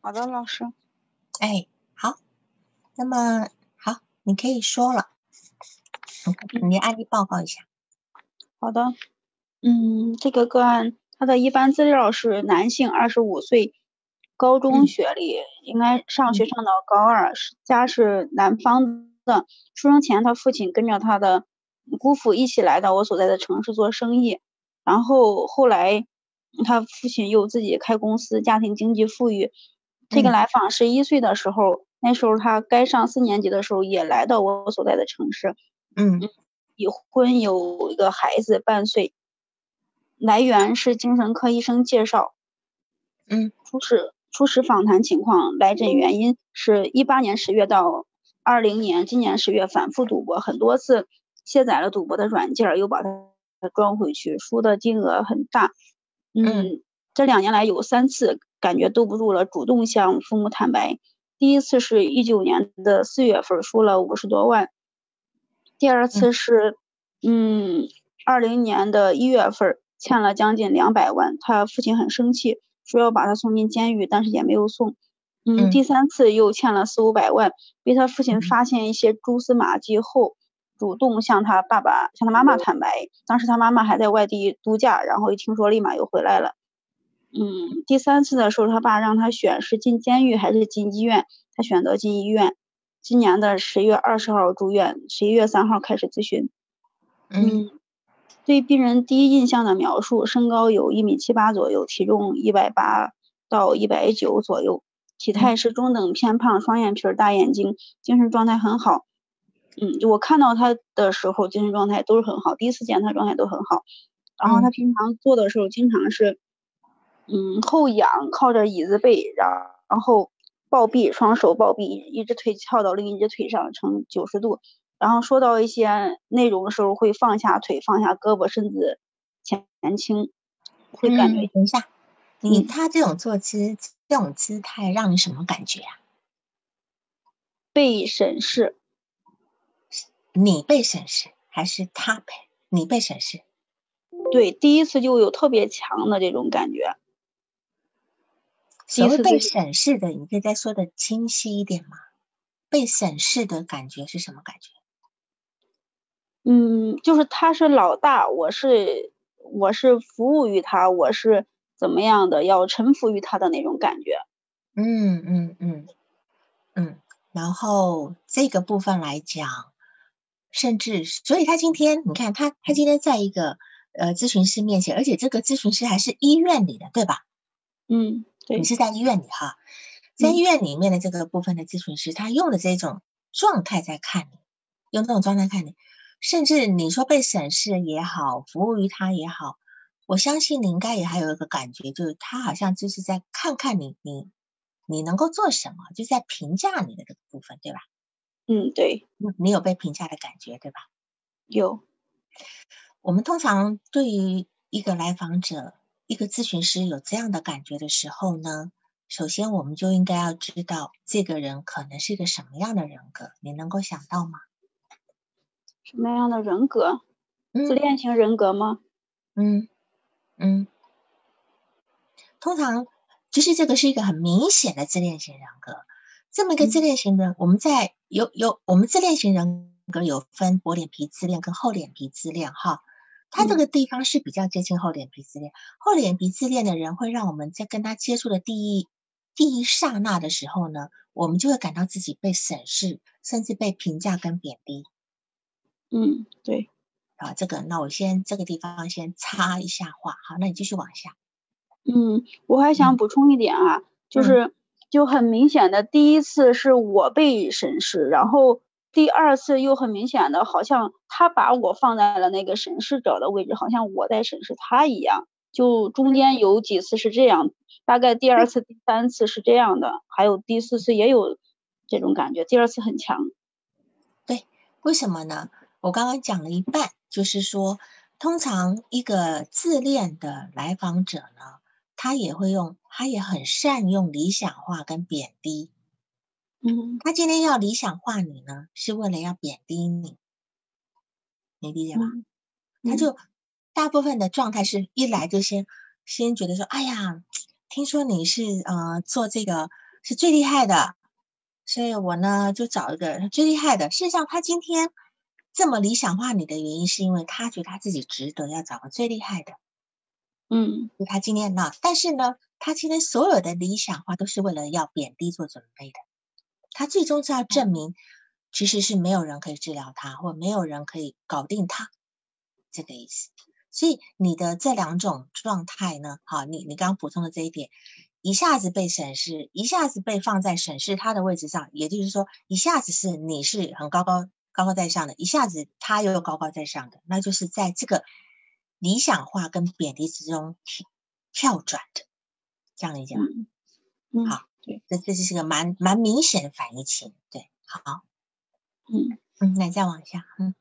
好的，老师。哎，好，那么好，你可以说了，你案例报告一下。好的，嗯，这个个案他的一般资料是男性，二十五岁，高中学历，应该上学上到高二，家是南方的。出生前，他父亲跟着他的姑父一起来到我所在的城市做生意，然后后来他父亲又自己开公司，家庭经济富裕。这个来访十一岁的时候，那时候他该上四年级的时候，也来到我所在的城市。嗯。已婚有一个孩子半岁，来源是精神科医生介绍。嗯，初始初始访谈情况，来诊原因是一八年十月到二零年今年十月反复赌博很多次，卸载了赌博的软件，又把它装回去，输的金额很大。嗯，这两年来有三次感觉兜不住了，主动向父母坦白。第一次是一九年的四月份，输了五十多万。第二次是，嗯，二零年的一月份欠了将近两百万，他父亲很生气，说要把他送进监狱，但是也没有送。嗯，第三次又欠了四五百万，被他父亲发现一些蛛丝马迹后，主动向他爸爸、向他妈妈坦白。当时他妈妈还在外地度假，然后一听说，立马又回来了。嗯，第三次的时候，他爸让他选是进监狱还是进医院，他选择进医院。今年的十月二十号住院，十一月三号开始咨询。嗯，对病人第一印象的描述：身高有一米七八左右，体重一百八到一百九左右，体态是中等偏胖，双眼皮，大眼睛，精神状态很好。嗯，我看到他的时候，精神状态都是很好，第一次见他状态都很好。然后他平常做的时候，经常是，嗯，后仰，靠着椅子背，然然后。抱臂，双手抱臂，一只腿翘到另一只腿上，成九十度。然后说到一些内容的时候，会放下腿，放下胳膊，身子前倾，会感觉。等一下，你他这种坐姿、这种姿态，让你什么感觉啊？被审视。你被审视，还是他被你被审视？对，第一次就有特别强的这种感觉。所谓被审视的，你可以再说的清晰一点吗？被审视的感觉是什么感觉？嗯，就是他是老大，我是我是服务于他，我是怎么样的，要臣服于他的那种感觉。嗯嗯嗯嗯，然后这个部分来讲，甚至所以他今天你看他他今天在一个呃咨询师面前，而且这个咨询师还是医院里的，对吧？嗯。你是在医院里哈，在医院里面的这个部分的咨询师，他用的这种状态在看你，用这种状态看你，甚至你说被审视也好，服务于他也好，我相信你应该也还有一个感觉，就是他好像就是在看看你，你你能够做什么，就在评价你的这个部分，对吧？嗯，对，你有被评价的感觉，对吧？有。我们通常对于一个来访者。一个咨询师有这样的感觉的时候呢，首先我们就应该要知道这个人可能是一个什么样的人格，你能够想到吗？什么样的人格？自恋型人格吗？嗯嗯，通常就是这个是一个很明显的自恋型人格。这么一个自恋型的，我们在有有我们自恋型人格有分薄脸皮自恋跟厚脸皮自恋哈。他这个地方是比较接近厚脸皮自恋，厚脸皮自恋的人会让我们在跟他接触的第一第一刹那的时候呢，我们就会感到自己被审视，甚至被评价跟贬低。嗯，对。啊，这个，那我先这个地方先插一下话，好，那你继续往下。嗯，我还想补充一点啊，就是就很明显的，第一次是我被审视，然后。第二次又很明显的，好像他把我放在了那个审视者的位置，好像我在审视他一样。就中间有几次是这样，大概第二次、第三次是这样的，还有第四次也有这种感觉。第二次很强。对，为什么呢？我刚刚讲了一半，就是说，通常一个自恋的来访者呢，他也会用，他也很善用理想化跟贬低。嗯，他今天要理想化你呢，是为了要贬低你，你理解吗？他就大部分的状态是一来就先先觉得说，哎呀，听说你是呃做这个是最厉害的，所以我呢就找一个最厉害的。事实上，他今天这么理想化你的原因，是因为他觉得他自己值得要找个最厉害的。嗯，就他今天呢，但是呢，他今天所有的理想化都是为了要贬低做准备的。他最终是要证明，其实是没有人可以治疗他，或没有人可以搞定他，这个意思。所以你的这两种状态呢，好，你你刚刚补充的这一点，一下子被审视，一下子被放在审视他的位置上，也就是说，一下子是你是很高高高高在上的，一下子他又高高在上的，那就是在这个理想化跟贬低之中跳转的，这样理解吗？嗯，好，对，这这是个蛮蛮明显的反义情，对，好，嗯嗯，那再往下，嗯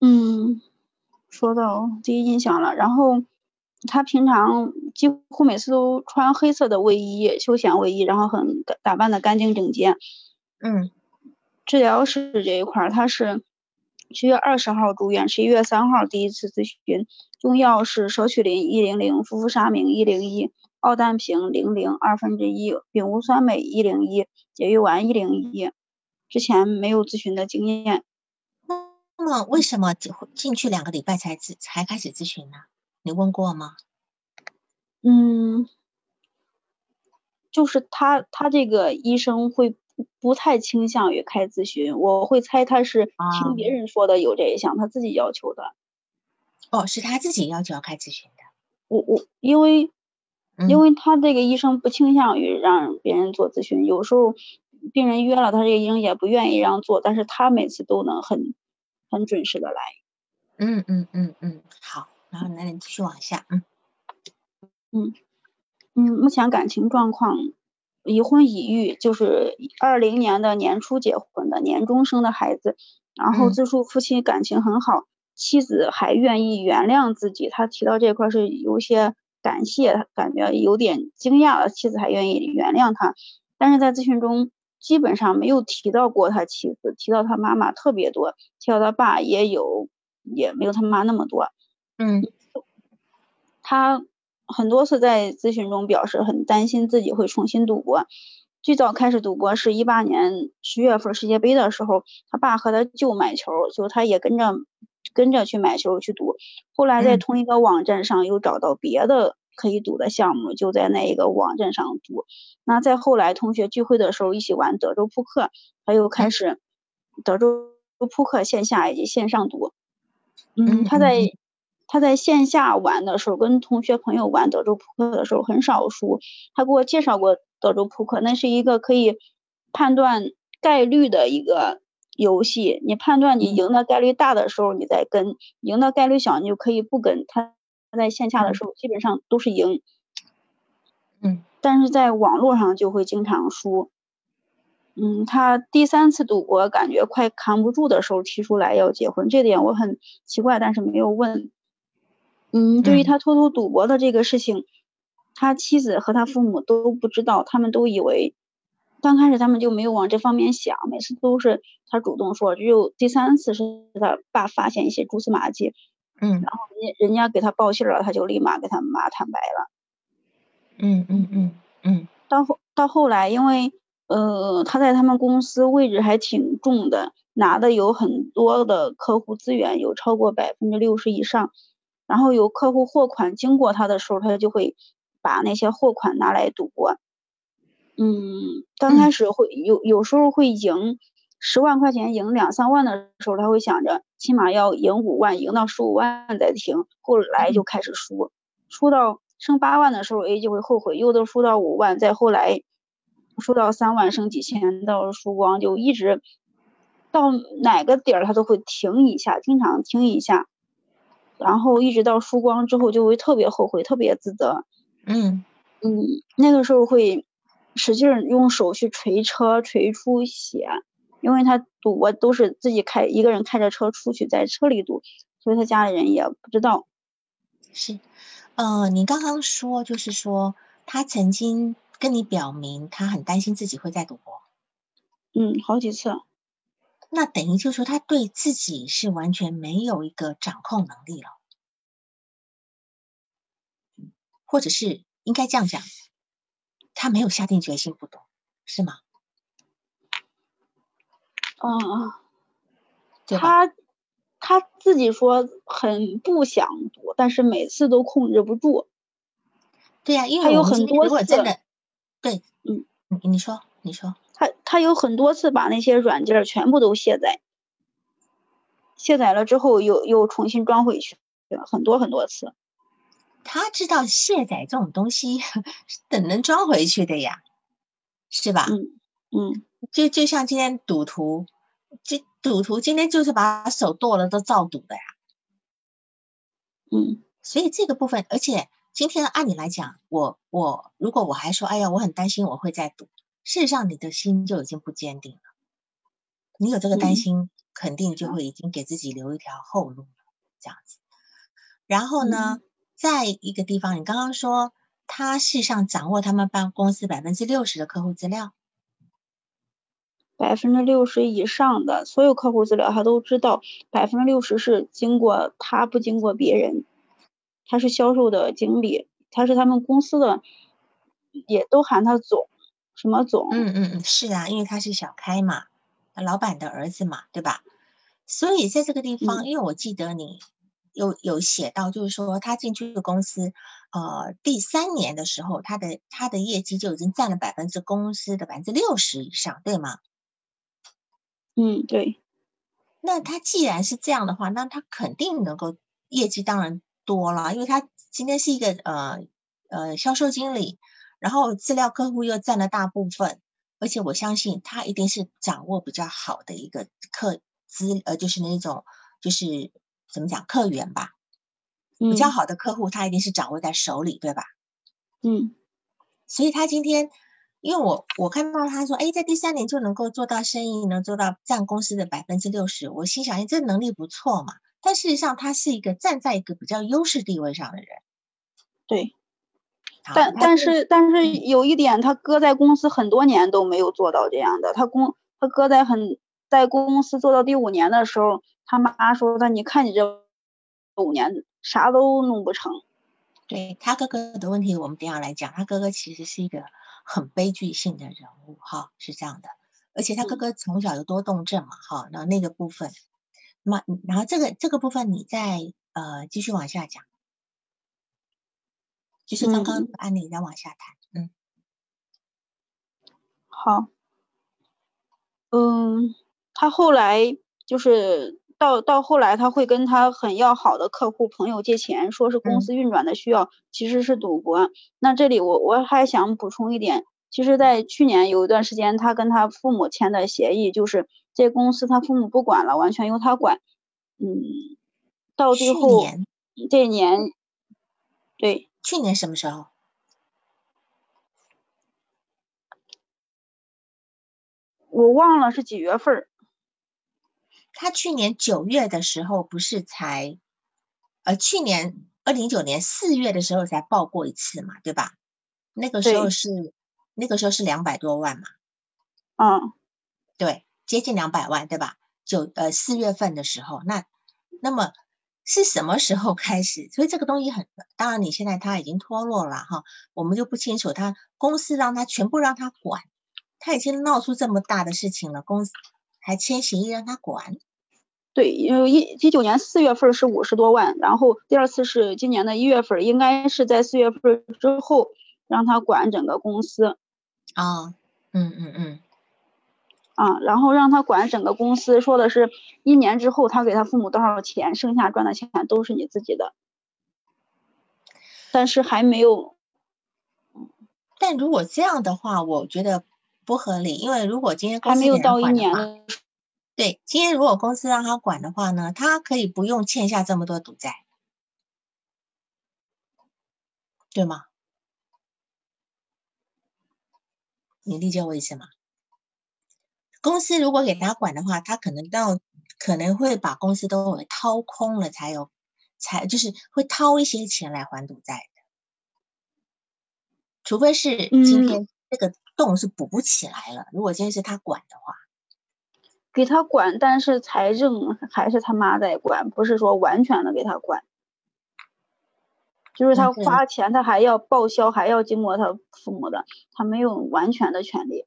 嗯。说到第一印象了，然后他平常几乎每次都穿黑色的卫衣、休闲卫衣，然后很打扮的干净整洁。嗯，治疗室这一块儿，他是七月二十号住院，十一月三号第一次咨询，用药是舍曲林一零零、氟氟沙明一零一、奥氮平零零二分之一、丙戊酸镁一零一、解育丸一零一。之前没有咨询的经验。那么为什么进去两个礼拜才咨才开始咨询呢？你问过吗？嗯，就是他他这个医生会不太倾向于开咨询，我会猜他是听别人说的有这一项，他自己要求的。哦，是他自己要求要开咨询的。我我因为因为他这个医生不倾向于让别人做咨询，有时候病人约了，他这个医生也不愿意让做，但是他每次都能很。很准时的来，嗯嗯嗯嗯，好，然后那你继续往下，嗯。嗯嗯，目前感情状况已婚已育，就是二零年的年初结婚的，年终生的孩子，然后自述夫妻感情很好，妻子还愿意原谅自己，他提到这块是有些感谢，感觉有点惊讶了，妻子还愿意原谅他，但是在咨询中。基本上没有提到过他妻子，提到他妈妈特别多，提到他爸也有，也没有他妈那么多。嗯，他很多次在咨询中表示很担心自己会重新赌博。最早开始赌博是一八年十月份世界杯的时候，他爸和他舅买球，就他也跟着跟着去买球去赌。后来在同一个网站上又找到别的。可以赌的项目就在那一个网站上赌。那再后来，同学聚会的时候一起玩德州扑克，他又开始德州扑克线下以及线上赌。嗯，他在他在线下玩的时候，跟同学朋友玩德州扑克的时候很少输。他给我介绍过德州扑克，那是一个可以判断概率的一个游戏。你判断你赢的概率大的时候，你再跟；赢的概率小，你就可以不跟他。在线下的时候基本上都是赢，嗯，但是在网络上就会经常输。嗯，他第三次赌博感觉快扛不住的时候提出来要结婚，这点我很奇怪，但是没有问。嗯，对于他偷偷赌博的这个事情，他妻子和他父母都不知道，他们都以为刚开始他们就没有往这方面想，每次都是他主动说，只有第三次是他爸发现一些蛛丝马迹。嗯，然后人人家给他报信了，他就立马给他妈坦白了。嗯嗯嗯嗯。到后到后来，因为呃他在他们公司位置还挺重的，拿的有很多的客户资源，有超过百分之六十以上。然后有客户货款经过他的时候，他就会把那些货款拿来赌博。嗯，刚开始会有有时候会赢。十万块钱赢两三万的时候，他会想着起码要赢五万，赢到十五万再停。后来就开始输，输到剩八万的时候，A 就会后悔，又都输到五万，再后来输到三万，剩几千到输光，就一直到哪个点儿他都会停一下，经常停一下，然后一直到输光之后就会特别后悔，特别自责。嗯嗯，那个时候会使劲用手去捶车，捶出血。因为他赌博都是自己开一个人开着车出去，在车里赌，所以他家里人也不知道。是，呃，你刚刚说就是说他曾经跟你表明他很担心自己会在赌博。嗯，好几次。那等于就说他对自己是完全没有一个掌控能力了，或者是应该这样讲，他没有下定决心不读，是吗？嗯，对吧？他他自己说很不想读，但是每次都控制不住。对呀、因他有为我们今天很多次对，嗯，你你说你说，他他有很多次把那些软件儿全部都卸载，卸载了之后又又重新装回去，很多很多次。他知道卸载这种东西 是等能装回去的呀，是吧？嗯嗯就就像今天赌徒，这赌徒今天就是把手剁了都照赌的呀。嗯所以这个部分，而且今天按理来讲，我我如果我还说，哎呀，我很担心我会再赌，事实上你的心就已经不坚定了。你有这个担嗯心，肯定就会已经给自己留一条后路了，这样子。然后呢，在一个地方，你刚刚说他事实上掌握他们办公司百分之六十的客户资料，百分之六十以上的所有客户资料他都知道，百分之六十是经过他不经过别人，他是销售的经理，他是他们公司的，也都喊他总，什么总，嗯嗯嗯，是啊，因为他是小开嘛，老板的儿子嘛，对吧？所以在这个地方，嗯因为我记得你有有写到，就是说他进去的公司，呃，第三年的时候，他的他的业绩就已经占了百分之公司的百分之六十以上，对吗？嗯对，那他既然是这样的话，那他肯定能够业绩当然多了，因为他今天是一个呃呃销售经理，然后资料客户又占了大部分，而且我相信他一定是掌握比较好的一个客资呃，就是那种就是怎么讲客源吧，比较嗯好的客户他一定是掌握在手里，对吧？嗯所以他今天，因为我我看到他说，哎，在第三年就能够做到生意，能做到占公司的百分之六十，我心想，哎，这能力不错嘛。但事实上，他是一个站在一个比较优势地位上的人。对，但但是但是有一点，他哥在公司很多年都没有做到这样的。他公他哥在很在公司做到第五年的时候，他妈说的，你看你这五年啥都弄不成。对他哥哥的问题，我们等下来讲。他哥哥其实是一个很悲剧性的人物，哈，是这样的。而且他哥嗯哥从小有多动症嘛，哈，那那个部分，那然后这个这个部分你再呃继续往下讲，就是刚刚嗯案例再往下谈，嗯。好，嗯，他后来就是到到后来，他会跟他很要好的客户朋友借钱，说是公嗯司运转的需要，其实是赌博。那这里我我还想补充一点，其实，在去年有一段时间，他跟他父母签的协议，就是这公司他父母不管了，完全由他管。嗯，到最后年这一年，对，去年什么时候？我忘了是几月份儿。他去年九月的时候不是才，呃，去年二零一九年四月的时候才报过一次嘛，对吧？那个时候是那个时候是两百多万嘛，嗯，对，接近两百万，对吧？九呃四月份的时候，那那么是什么时候开始？所以这个东西很，当然你现在他已经脱落了哈，我们就不清楚他公司让他全部让他管，他已经闹出这么大的事情了，公司还签协议让他管。对，因为一一九年四月份是五十多万，然后第二次是今年的一月份，应该是在四月份之后让他管整个公司。啊，嗯嗯嗯，啊，然后让他管整个公司，说的是一年之后他给他父母多少钱，剩下赚的钱都是你自己的，但是还没有，但如果这样的话，我觉得不合理，因为如果今天公还没有到一年的，对，今天如果公司让他管的话呢，他可以不用欠下这么多赌债，对吗？你理解我意思吗？公司如果给他管的话，他可能到可能会把公司都给掏空了，才有才就是会掏一些钱来还赌债的，除非是今嗯天这个洞是补不起来了。如果今天是他管的话，给他管，但是财政还是他妈在管，不是说完全的给他管。就是他花钱，他还要报销，还要经过他父母的，他没有完全的权利。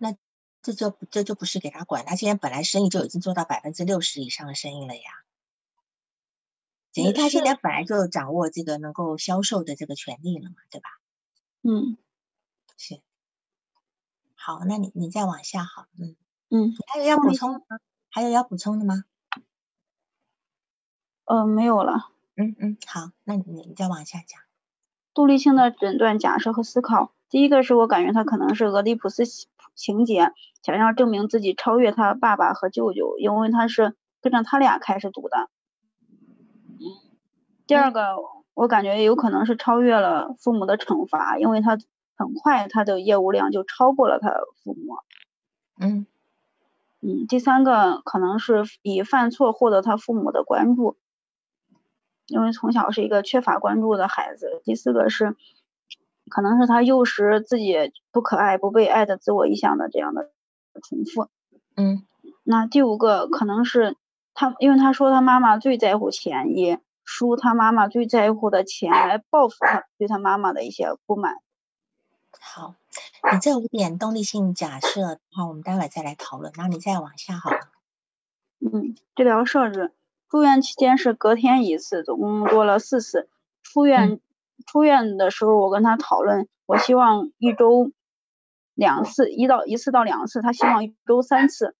那这就这就不是给他管，他现在本来生意就已经做到百分之六十以上的生意了呀。等于他现在本来就掌握这个能够销售的这个权利了嘛，对吧？嗯，是。好，那你你再往下好，嗯嗯，还有要补充吗？还有要补充的吗？呃，没有了。嗯嗯，好，那你你再往下讲。杜立青的诊断假设和思考，第一个是我感觉他可能是俄狄浦斯情节，想要证明自己超越他爸爸和舅舅，因为他是跟着他俩开始读的。第二个，我感觉有可能是超越了父母的惩罚，因为他很快他的业务量就超过了他父母。嗯嗯，第三个可能是以犯错获得他父母的关注。因为从小是一个缺乏关注的孩子。第四个是，可能是他幼时自己不可爱、不被爱的自我意向的这样的重复。嗯，那第五个可能是他，因为他说他妈妈最在乎钱，也输他妈妈最在乎的钱来报复他对他妈妈的一些不满。好，你这五点动力性假设的话，我们待会再来讨论。然后你再往下好了。嗯，治疗设置。住院期间是隔天一次，总共做了四次。出院出院的时候，我跟他讨论，我希望一周两次，一到一次到两次，他希望一周三次。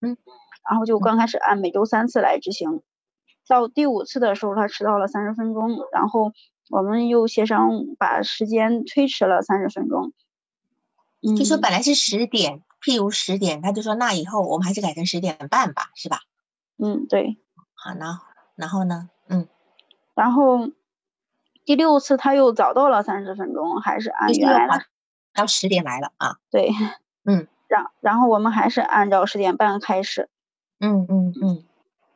嗯，然后就刚开始按每周三次来执行。到第五次的时候，他迟到了三十分钟，然后我们又协商把时间推迟了三十分钟。就说本来是十点，譬如十点，他就说那以后我们还是改成十点半吧，是吧？嗯，对。好，然后然后呢？嗯，然后第六次他又早到了三十分钟，还是按原来的，到十点来了啊？对，嗯，然然后我们还是按照十点半开始。嗯嗯嗯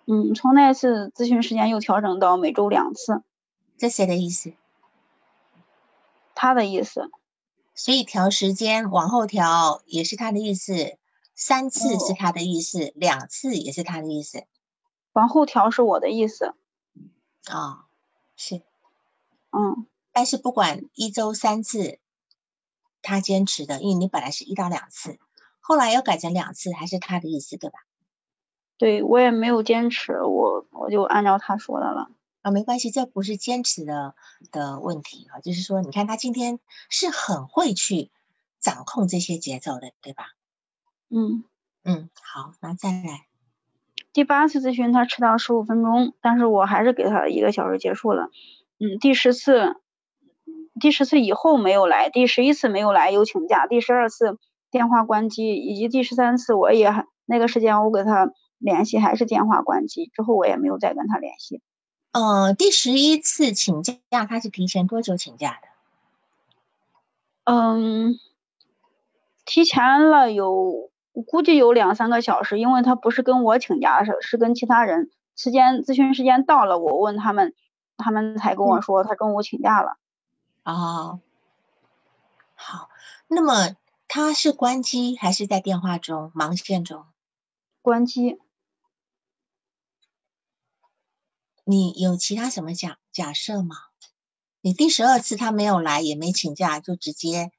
嗯，从那次咨询时间又调整到每周两次。这谁的意思？他的意思。所以调时间往后调也是他的意思，三次是他的意思，两次也是他的意思。往后调是我的意思，啊，是，嗯，但是不管一周三次，他坚持的，因为你本来是一到两次，后来又改成两次，还是他的意思，对吧？对我也没有坚持，我我就按照他说的了。啊，没关系，这不是坚持的的问题啊，就是说，你看他今天是很会去掌控这些节奏的，对吧？嗯嗯，好，那再来。第八次咨询他迟到十五分钟，但是我还是给他一个小时结束了。嗯，第十次，第十次以后没有来，第十一次没有来有请假，第十二次电话关机，以及第十三次我也那个时间我给他联系还是电话关机，之后我也没有再跟他联系。呃，第十一次请假他是提前多久请假的？嗯，提前了有。我估计有两三个小时，因为他不是跟我请假，是是跟其他人。时间咨询时间到了，我问他们，他们才跟我说他中午请假了。哦，好，那么他是关机还是在电话中忙线中？关机。你有其他什么假假设吗？你第十二次他没有来，也没请假，就直接。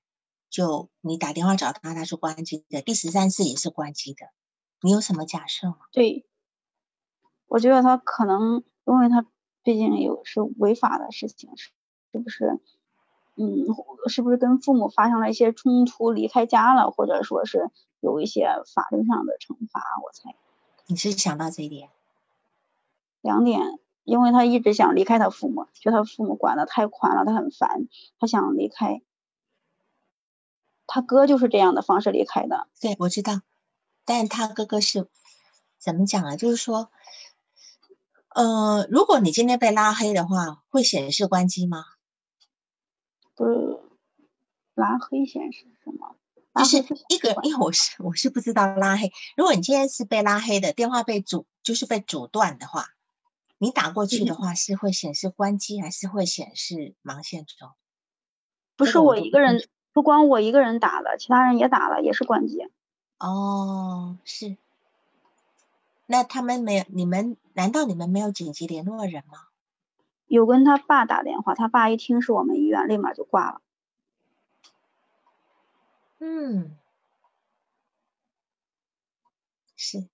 就你打电话找他，他是关机的。第十三次也是关机的。你有什么假设吗？对，我觉得他可能，因为他毕竟有是违法的事情，是是不是？嗯，是不是跟父母发生了一些冲突，离开家了，或者说是有一些法律上的惩罚？我猜。你是想到这一点？两点，因为他一直想离开他父母，觉得他父母管的太宽了，他很烦，他想离开。他哥就是这样的方式离开的。对，我知道，但他哥哥是怎么讲啊？就是说，呃，如果你今天被拉黑的话，会显示关机吗？不是，拉黑显示什么？就是一个，因为我是我是不知道拉黑。如果你今天是被拉黑的，电话被阻，就是被阻断的话，你打过去的话是会显示关机，还是会显示忙线中？不是我一个人。不光我一个人打了，其他人也打了，也是关机。哦，是。那他们没有？你们难道你们没有紧急联络人吗？有跟他爸打电话，他爸一听是我们医院，立马就挂了。嗯，是，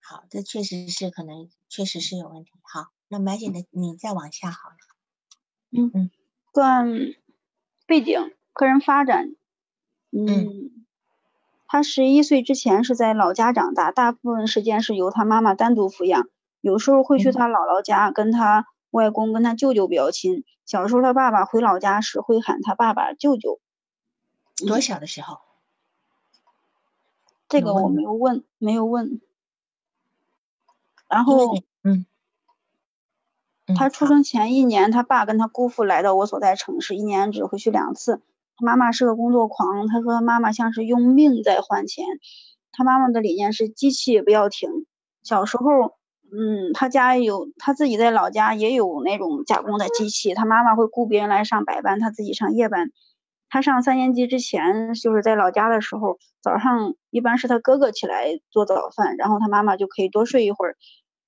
好，这确实是可能，确实是有问题。好，那白姐的你再往下好了。嗯嗯，段背景，个人发展，嗯，他十一岁之前是在老家长大，大部分时间是由他妈妈单独抚养，有时候会去他姥姥家，跟他外公、跟他舅舅比较亲。小时候他爸爸回老家时会喊他爸爸舅舅。多小的时候？这个我没有问，没有问。然后，嗯，他出生前一年，他爸跟他姑父来到我所在城市，一年只回去两次。他妈妈是个工作狂，他说他妈妈像是用命在换钱。他妈妈的理念是机器也不要停。小时候，嗯，他家有他自己在老家也有那种加工的机器，他妈妈会雇别人来上白班，他自己上夜班。他上三年级之前，就是在老家的时候，早上一般是他哥哥起来做早饭，然后他妈妈就可以多睡一会儿。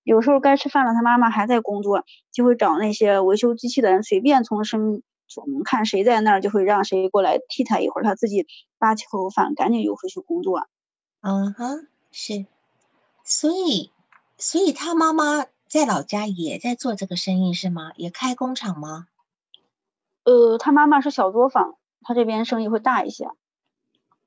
有时候该吃饭了，他妈妈还在工作，就会找那些维修机器的人，随便从身从看谁在那儿，就会让谁过来替他一会儿，他自己扒起口饭，赶紧又回去工作。嗯哼，是。所以，所以他妈妈在老家也在做这个生意是吗？也开工厂吗？呃，他妈妈是小作坊。他这边生意会大一些，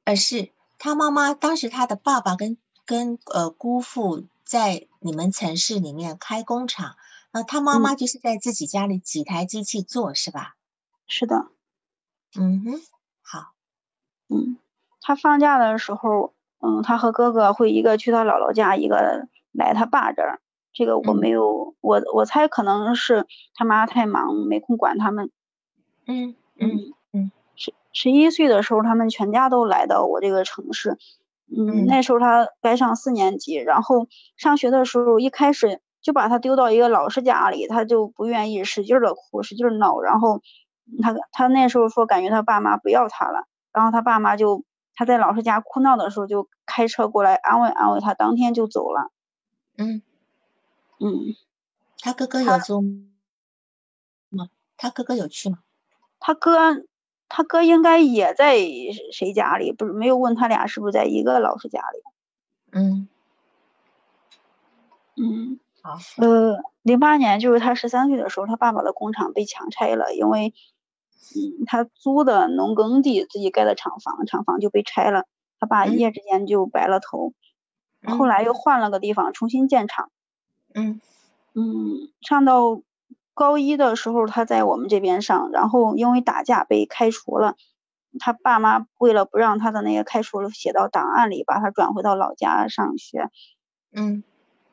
呃是他妈妈当时他的爸爸跟跟呃姑父在你们城市里面开工厂，那他妈妈就是在自己家里几台机器做是吧？是的，嗯哼，好，嗯，他放假的时候，嗯，他和哥哥会一个去他姥姥家，一个来他爸这儿，这个我没有，我我猜可能是他妈太忙没空管他们，嗯嗯。十一岁的时候，他们全家都来到我这个城市。嗯，那时候他该上四年级，然后上学的时候，一开始就把他丢到一个老师家里，他就不愿意，使劲的哭，使劲闹。然后他他那时候说，感觉他爸妈不要他了。然后他爸妈就他在老师家哭闹的时候，就开车过来安慰安慰他，当天就走了。嗯嗯，他哥哥有走吗？他哥哥有去吗？他哥。他哥应该也在谁家里？不是没有问他俩是不是在一个老师家里？嗯嗯，好。呃，零八年就是他十三岁的时候，他爸爸的工厂被强拆了，因为嗯，他租的农耕地自己盖的厂房，厂房就被拆了，他爸一夜之间就白了头。后来又换了个地方重新建厂。嗯嗯，上到。高一的时候，他在我们这边上，然后因为打架被开除了。他爸妈为了不让他的那个开除了写到档案里，把他转回到老家上学。嗯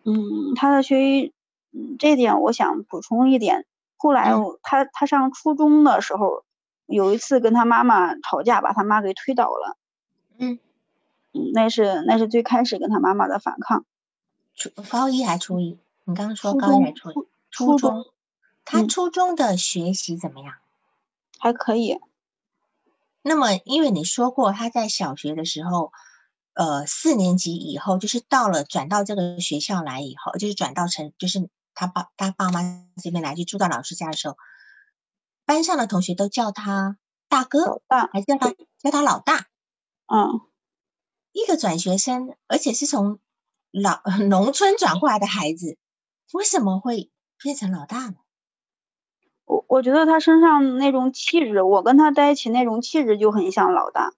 嗯，他的学习，嗯，这点我想补充一点。后来他他上初中的时候，有一次跟他妈妈吵架，把他妈给推倒了。嗯嗯，那是那是最开始跟他妈妈的反抗。初高一还初一？你刚刚说高一还初一？初中。他初中的学习怎么样？还可以。那么，因为你说过他在小学的时候，呃，四年级以后，就是到了转到这个学校来以后，就是转到成，就是他爸他爸妈这边来，就住到老师家的时候，班上的同学都叫他大哥，大还叫他叫他老大。嗯，一个转学生，而且是从老 农村转过来的孩子，为什么会变成老大呢？我我觉得他身上那种气质，我跟他在一起那种气质就很像老大。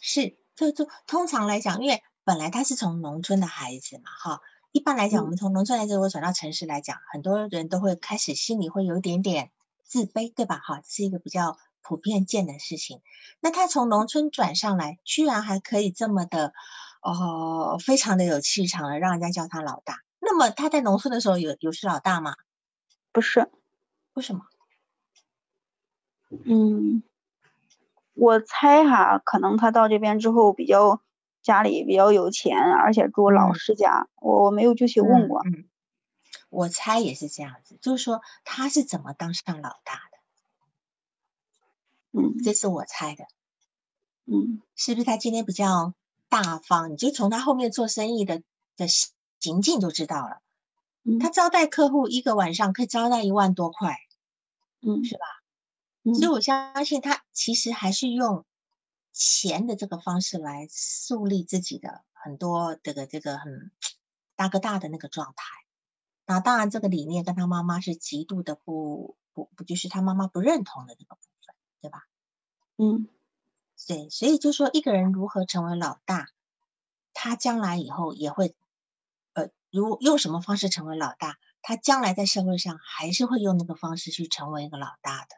是，就就通常来讲，因为本来他是从农村的孩子嘛，哈。一般来讲，我们从农村来这我转到城市来讲，很多人都会开始心里会有一点点自卑，对吧？哈，是一个比较普遍见的事情。那他从农村转上来，居然还可以这么的，哦，非常的有气场，让人家叫他老大。那么他在农村的时候有有是老大吗？不是。为什么？嗯，我猜哈，可能他到这边之后比较家里比较有钱，而且住老师家，我我没有具体问过。嗯，我猜也是这样子，就是说他是怎么当上老大的？嗯，这是我猜的。嗯，是不是他今天比较大方？你就从他后面做生意的的行径就知道了。他招待客户一个晚上可以招待一万多块，嗯，是吧？所以我相信他其实还是用钱的这个方式来树立自己的很多这个这个很大哥大的那个状态。那当然，这个理念跟他妈妈是极度的不不不，就是他妈妈不认同的这个部分，对吧？嗯，对，所以就说一个人如何成为老大，他将来以后也会。呃如用什么方式成为老大，他将来在社会上还是会用那个方式去成为一个老大的。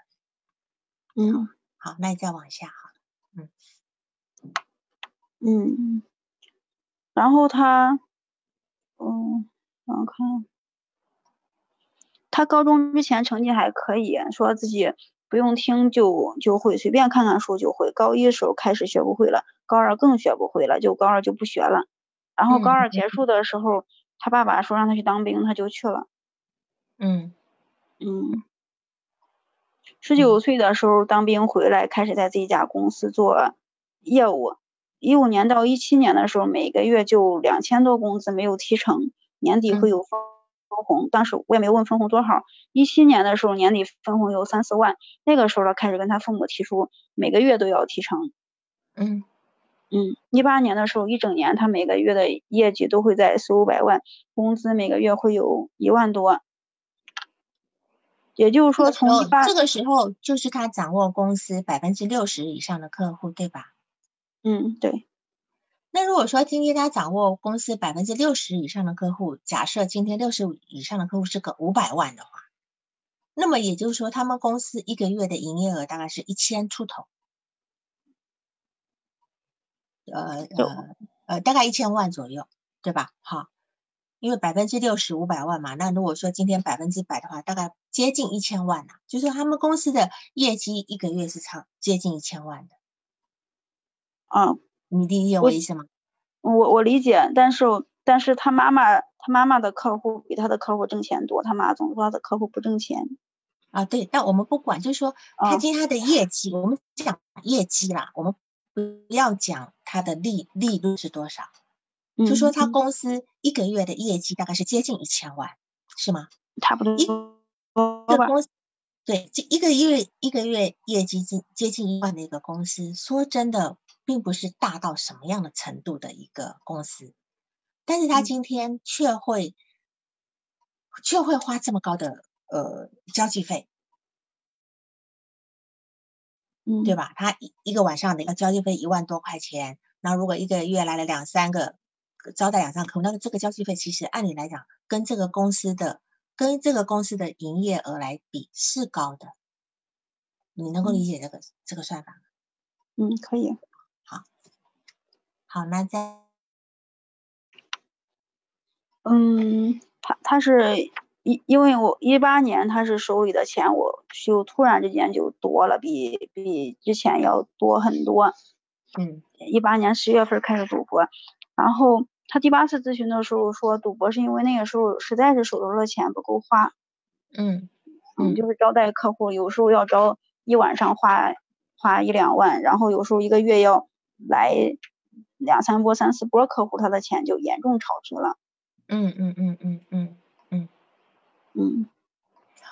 嗯，好，那你再往下哈。嗯嗯，然后他，嗯，我看，他高中之前成绩还可以，说自己不用听就就会，随便看看书就会。高一时候开始学不会了，高二更学不会了，就高二就不学了。然后高二结束的时候。他爸爸说让他去当兵，他就去了。嗯嗯，十九岁的时候当兵回来，开始在自己家公司做业务。一五年到一七年的时候，每个月就两千多工资没有提成，年底会有分红。当时我也没问分红多少。一七年的时候，年底分红有三四万，那个时候他开始跟他父母提出每个月都要提成。嗯。嗯，一八年的时候，一整年他每个月的业绩都会在四五百万，工资每个月会有一万多。也就是说，从一八这个时候就是他掌握公司百分之六十以上的客户，对吧？嗯，对。那如果说今天他掌握公司百分之六十以上的客户，假设今天六十以上的客户是个五百万的话，那么也就是说，他们公司一个月的营业额大概是一千出头。呃呃呃，大概一千万左右，对吧？好，因为百分之六十五百万嘛，那如果说今天百分之百的话，大概接近一千万呐。就是他们公司的业绩一个月是超接近一千万的。嗯，你理解我意思吗？我我理解，但是但是他妈妈他妈妈的客户比他的客户挣钱多，他妈总说他的客户不挣钱。啊，对，但我们不管，就是说他今天他的业绩，我们讲业绩啦，我们。不要讲它的利利润是多少，就说他公司一个月的业绩大概是接近一千万，是吗？差不多。一个公司对，这一个月一个月业绩近接近一万的一个公司，说真的，并不是大到什么样的程度的一个公司，但是他今天却会却会花这么高的呃交际费。对吧？他一一个晚上的要交际费一万多块钱，那如果一个月来了两三个招待两三客户，那这个交际费其实按理来讲，跟这个公司的跟这个公司的营业额来比是高的。你能够理解这个这个算法吗？嗯，可以。好，好，那再，嗯，他他是。因因为我一八年他是手里的钱，我就突然之间就多了，比比之前要多很多。嗯，一八年十月份开始赌博，然后他第八次咨询的时候说，赌博是因为那个时候实在是手头的钱不够花。嗯嗯，就是招待客户，有时候要招一晚上花花一两万，然后有时候一个月要来两三波、三四波客户，他的钱就严重超支了。嗯嗯嗯嗯嗯。嗯，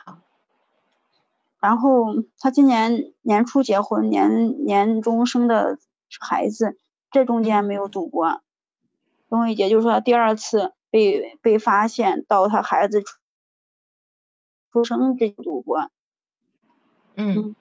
好。然后他今年年初结婚，年年中生的孩子，这中间没有赌博。董伟杰就说，第二次被被发现到他孩子出出生这赌博。嗯。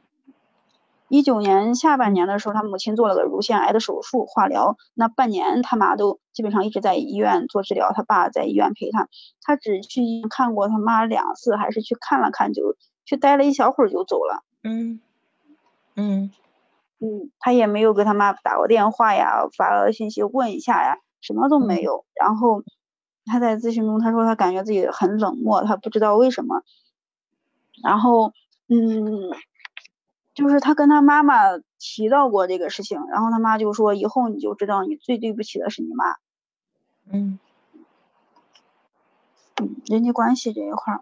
一九年下半年的时候，他母亲做了个乳腺癌的手术，化疗。那半年他妈都基本上一直在医院做治疗，他爸在医院陪他。他只去看过他妈两次，还是去看了看，就去待了一小会儿就走了。嗯嗯嗯，他也没有给他妈打过电话呀，发个信息问一下呀，什么都没有。然后他在咨询中他说他感觉自己很冷漠，他不知道为什么。然后嗯。就是他跟他妈妈提到过这个事情，然后他妈就说：“以后你就知道，你最对不起的是你妈。”嗯，嗯，人际关系这一块儿，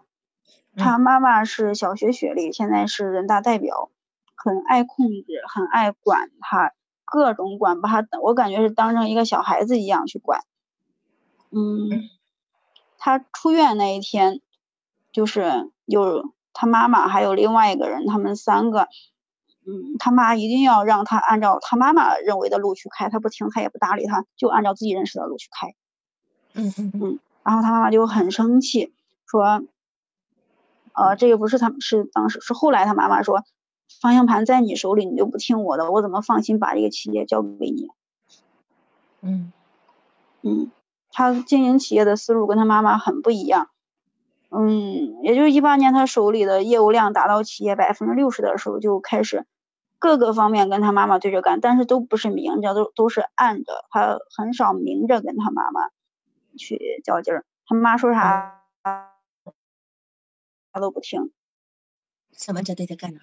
他妈妈是小学学历，现在是人大代表，很爱控制，很爱管他，各种管，把他，我感觉是当成一个小孩子一样去管。嗯，他出院那一天，就是有他妈妈还有另外一个人，他们三个，嗯，他妈一定要让他按照他妈妈认为的路去开，他不听，他也不搭理他，就按照自己认识的路去开。嗯嗯嗯。然后他妈妈就很生气，说，呃，这个不是他是当时是后来他妈妈说，方向盘在你手里，你就不听我的，我怎么放心把这个企业交给你？嗯嗯。他经营企业的思路跟他妈妈很不一样，嗯，也就是一八年他手里的业务量达到企业百分之六十的时候，就开始各个方面跟他妈妈对着干，但是都不是明着，都都是暗着，他很少明着跟他妈妈去较劲儿，他妈说啥他都不听。什么叫对着干呢？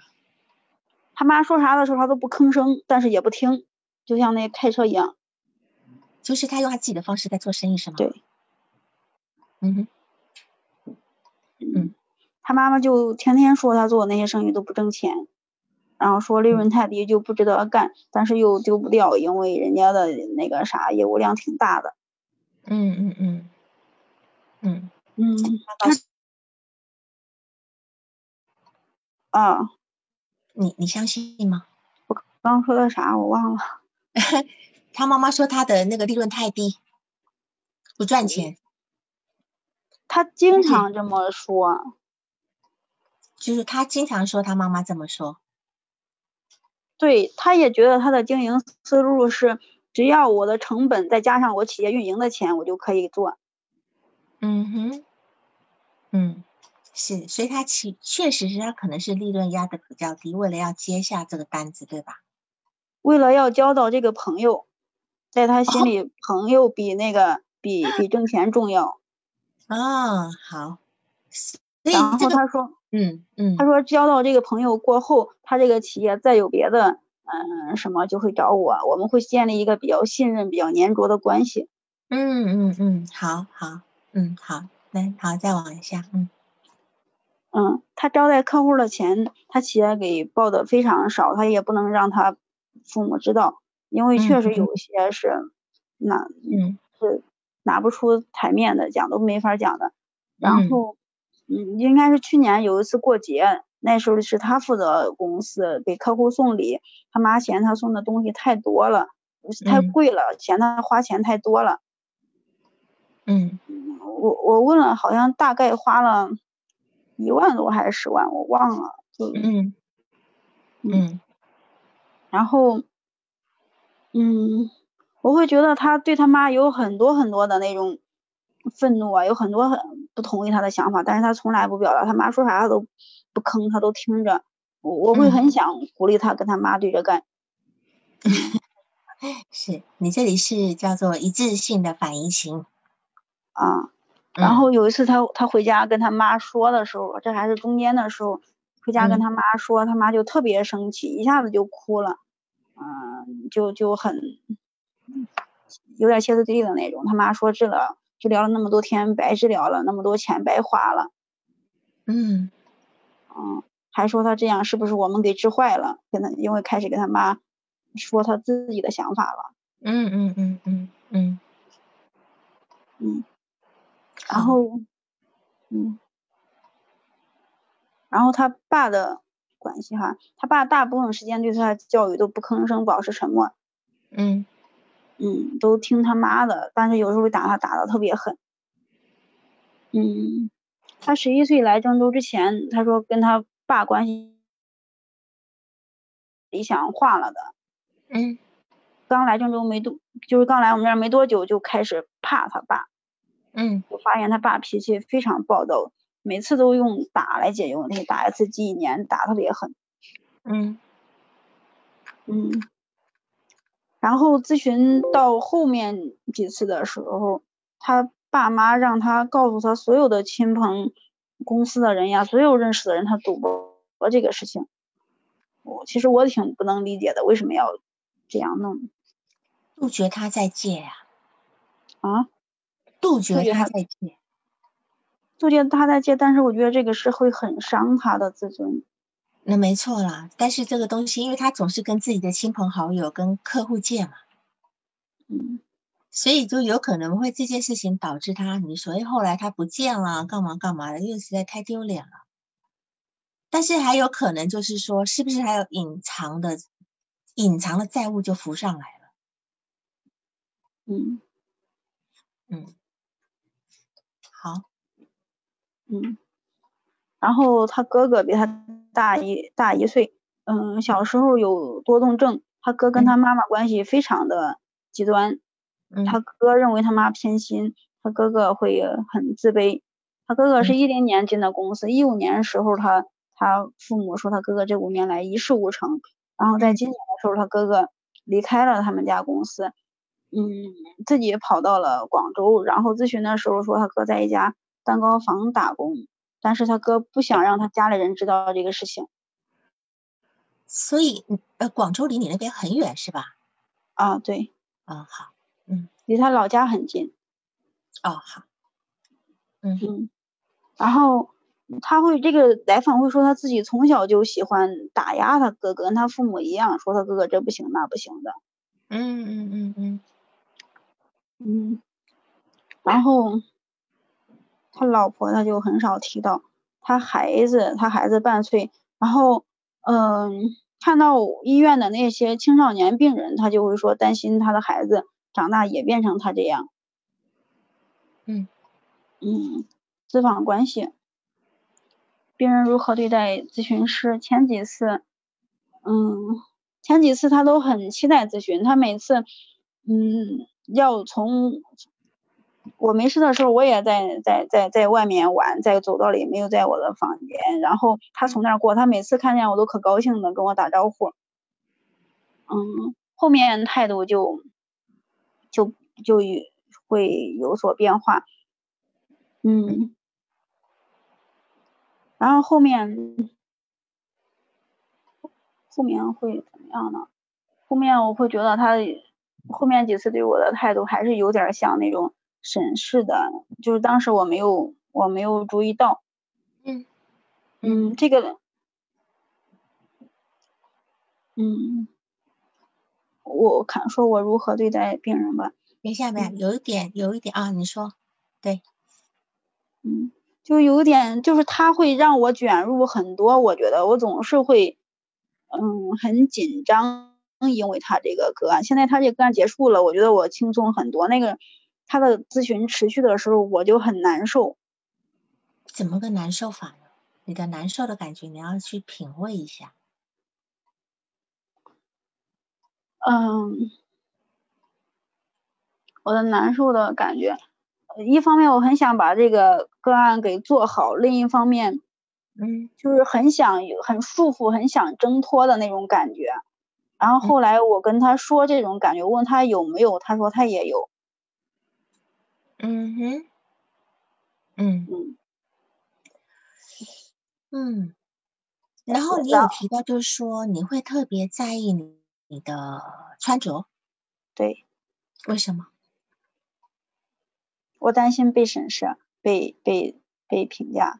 他妈说啥的时候他都不吭声，但是也不听，就像那开车一样。就是他用他自己的方式在做生意，是吗？对，嗯哼，嗯，他妈妈就天天说他做的那些生意都不挣钱，然后说利润太低就不值得干，但是又丢不掉，因为人家的那个啥业务量挺大的。嗯嗯嗯，嗯嗯，你你相信吗？我刚刚说的啥我忘了。他妈妈说他的那个利润太低，不赚钱。他经常这么说，就是他经常说他妈妈这么说。对，他也觉得他的经营思路是，只要我的成本再加上我企业运营的钱，我就可以做。嗯哼，嗯，是，所以他其确实是他可能是利润压的比较低，为了要接下这个单子，对吧？为了要交到这个朋友。在他心里，朋友比那个比比挣钱重要。啊，好。然后他说，嗯嗯，他说交到这个朋友过后，他这个企业再有别的，嗯，什么就会找我，我们会建立一个比较信任、比较粘着的关系。嗯嗯嗯，好好，嗯好，来好，再往下，嗯嗯，他招待客户的钱，他企业给报的非常少，他也不能让他父母知道。因为确实有些是拿是拿不出台面的，讲都没法讲的。然后，嗯，应该是去年有一次过节，那时候是他负责公司给客户送礼，他妈嫌他送的东西太多了，太贵了，嫌他花钱太多了。嗯，我我问了，好像大概花了一万多还是十万，我忘了。嗯嗯，然后。嗯，我会觉得他对他妈有很多很多的那种愤怒啊，有很多很不同意他的想法，但是他从来不表达，他妈说啥他都不吭，他都听着。我我会很想鼓励他跟他妈对着干。是你这里是叫做一致性的反应型啊。然后有一次他他回家跟他妈说的时候，这还是中间的时候，回家跟他妈说，他妈就特别生气，一下子就哭了。嗯，就就很有点歇斯底里的那种。他妈说治了，治疗了那么多天白治疗了，那么多钱白花了。嗯，嗯，还说他这样是不是我们给治坏了？跟他因为开始跟他妈说他自己的想法了。嗯嗯嗯嗯嗯嗯，然后嗯，然后他爸的。关系哈，他爸大部分时间对他的教育都不吭声，保持沉默。嗯嗯，都听他妈的，但是有时候打他，打的特别狠。嗯，他十一岁来郑州之前，他说跟他爸关系理想化了的。嗯，刚来郑州没多，就是刚来我们这儿没多久，就开始怕他爸。嗯，我发现他爸脾气非常暴躁。每次都用打来解决问题，打一次记一年，打特别狠。嗯嗯，然后咨询到后面几次的时候，他爸妈让他告诉他所有的亲朋、公司的人呀，所有认识的人，他赌博这个事情。我其实我挺不能理解的，为什么要这样弄？杜绝他再借呀？啊？杜绝他再借。杜绝他在借，但是我觉得这个是会很伤他的自尊。那没错啦，但是这个东西，因为他总是跟自己的亲朋好友、跟客户借嘛。嗯，所以就有可能会这件事情导致他，你所以后来他不见了，干嘛干嘛的，因为实在太丢脸了。但是还有可能就是说，是不是还有隐藏的、隐藏的债务就浮上来了？嗯嗯，好，嗯，然后他哥哥比他大一大一岁，嗯，小时候有多动症，他哥跟他妈妈关系非常的极端。他哥认为他妈偏心，他哥哥会很自卑。他哥哥是一零年进的公司，一五年时候他他父母说他哥哥这五年来一事无成，然后在今年的时候他哥哥离开了他们家公司，嗯，自己跑到了广州，然后咨询的时候说他哥在一家蛋糕房打工，但是他哥不想让他家里人知道这个事情。所以呃，广州离你那边很远是吧？啊，对，啊好。嗯，离他老家很近。哦，好。嗯嗯，然后他会这个来访会说他自己从小就喜欢打压他哥哥，跟他父母一样，说他哥哥这不行那不行的。嗯嗯嗯嗯嗯，然后他老婆他就很少提到他孩子，他孩子半岁，然后嗯，看到医院的那些青少年病人，他就会说担心他的孩子。长大也变成他这样，嗯嗯，咨访关系，病人如何对待咨询师？前几次，嗯，前几次他都很期待咨询，他每次，嗯，要从我没事的时候，我也在在在在外面玩，在走道里，没有在我的房间，然后他从那儿过，他每次看见我都可高兴的跟我打招呼，嗯，后面态度就。就就会有所变化，嗯，然后后面后面会怎么样呢？后面我会觉得他后面几次对我的态度还是有点像那种审视的，就是当时我没有我没有注意到，嗯嗯，这个嗯。我看说，我如何对待病人吧？等下，面有一点，有一点啊，你说，对，嗯，就有点，就是他会让我卷入很多，我觉得我总是会，嗯，很紧张，因为他这个个案，现在他这个个案结束了，我觉得我轻松很多。那个他的咨询持续的时候，我就很难受。怎么个难受法呢？你的难受的感觉，你要去品味一下。嗯，我的难受的感觉，一方面我很想把这个个案给做好，另一方面，嗯，就是很想很束缚，很想挣脱的那种感觉。然后后来我跟他说这种感觉，问他有没有，他说他也有。嗯哼，嗯。嗯。嗯，然后你有提到，就是说你会特别在意你。你的穿着，对，为什么？我担心被审视，被被被评价，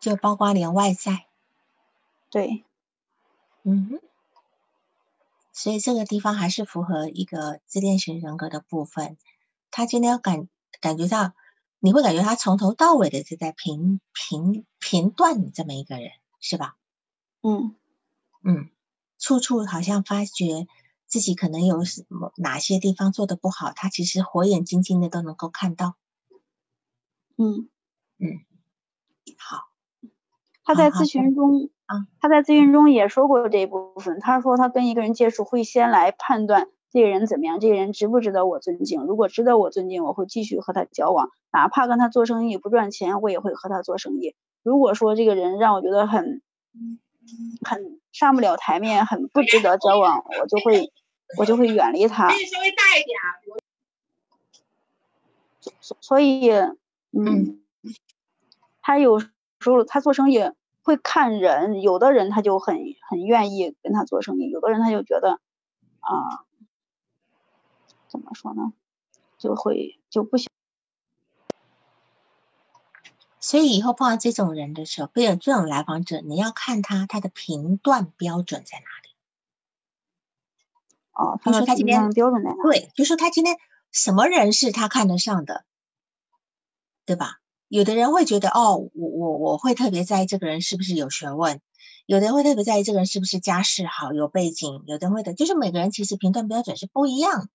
就包括连外在，对，嗯哼，所以这个地方还是符合一个自恋型人格的部分。他今天感感觉到，你会感觉他从头到尾的是在评评评断你这么一个人，是吧？嗯嗯。处处好像发觉自己可能有什么哪些地方做的不好，他其实火眼金睛的都能够看到。嗯嗯，好。他在咨询中啊，他在咨询中也说过这一部分。他说他跟一个人接触会先来判断这个人怎么样，这个人值不值得我尊敬。如果值得我尊敬，我会继续和他交往，哪怕跟他做生意不赚钱，我也会和他做生意。如果说这个人让我觉得很。很上不了台面，很不值得交往，我就会我就会远离他。稍微大一点。所所以，嗯，他有时候他做生意会看人，有的人他就很很愿意跟他做生意，有的人他就觉得啊，怎么说呢，就会就不想。所以以后碰到这种人的时候，被有这种来访者，你要看他他的评断标准在哪里。哦，他说他今天标准在哪？对，就说他今天什么人是他看得上的，对吧？有的人会觉得，哦，我我我会特别在意这个人是不是有学问，有的人会特别在意这个人是不是家世好、有背景，有的人会的，就是每个人其实评断标准是不一样的，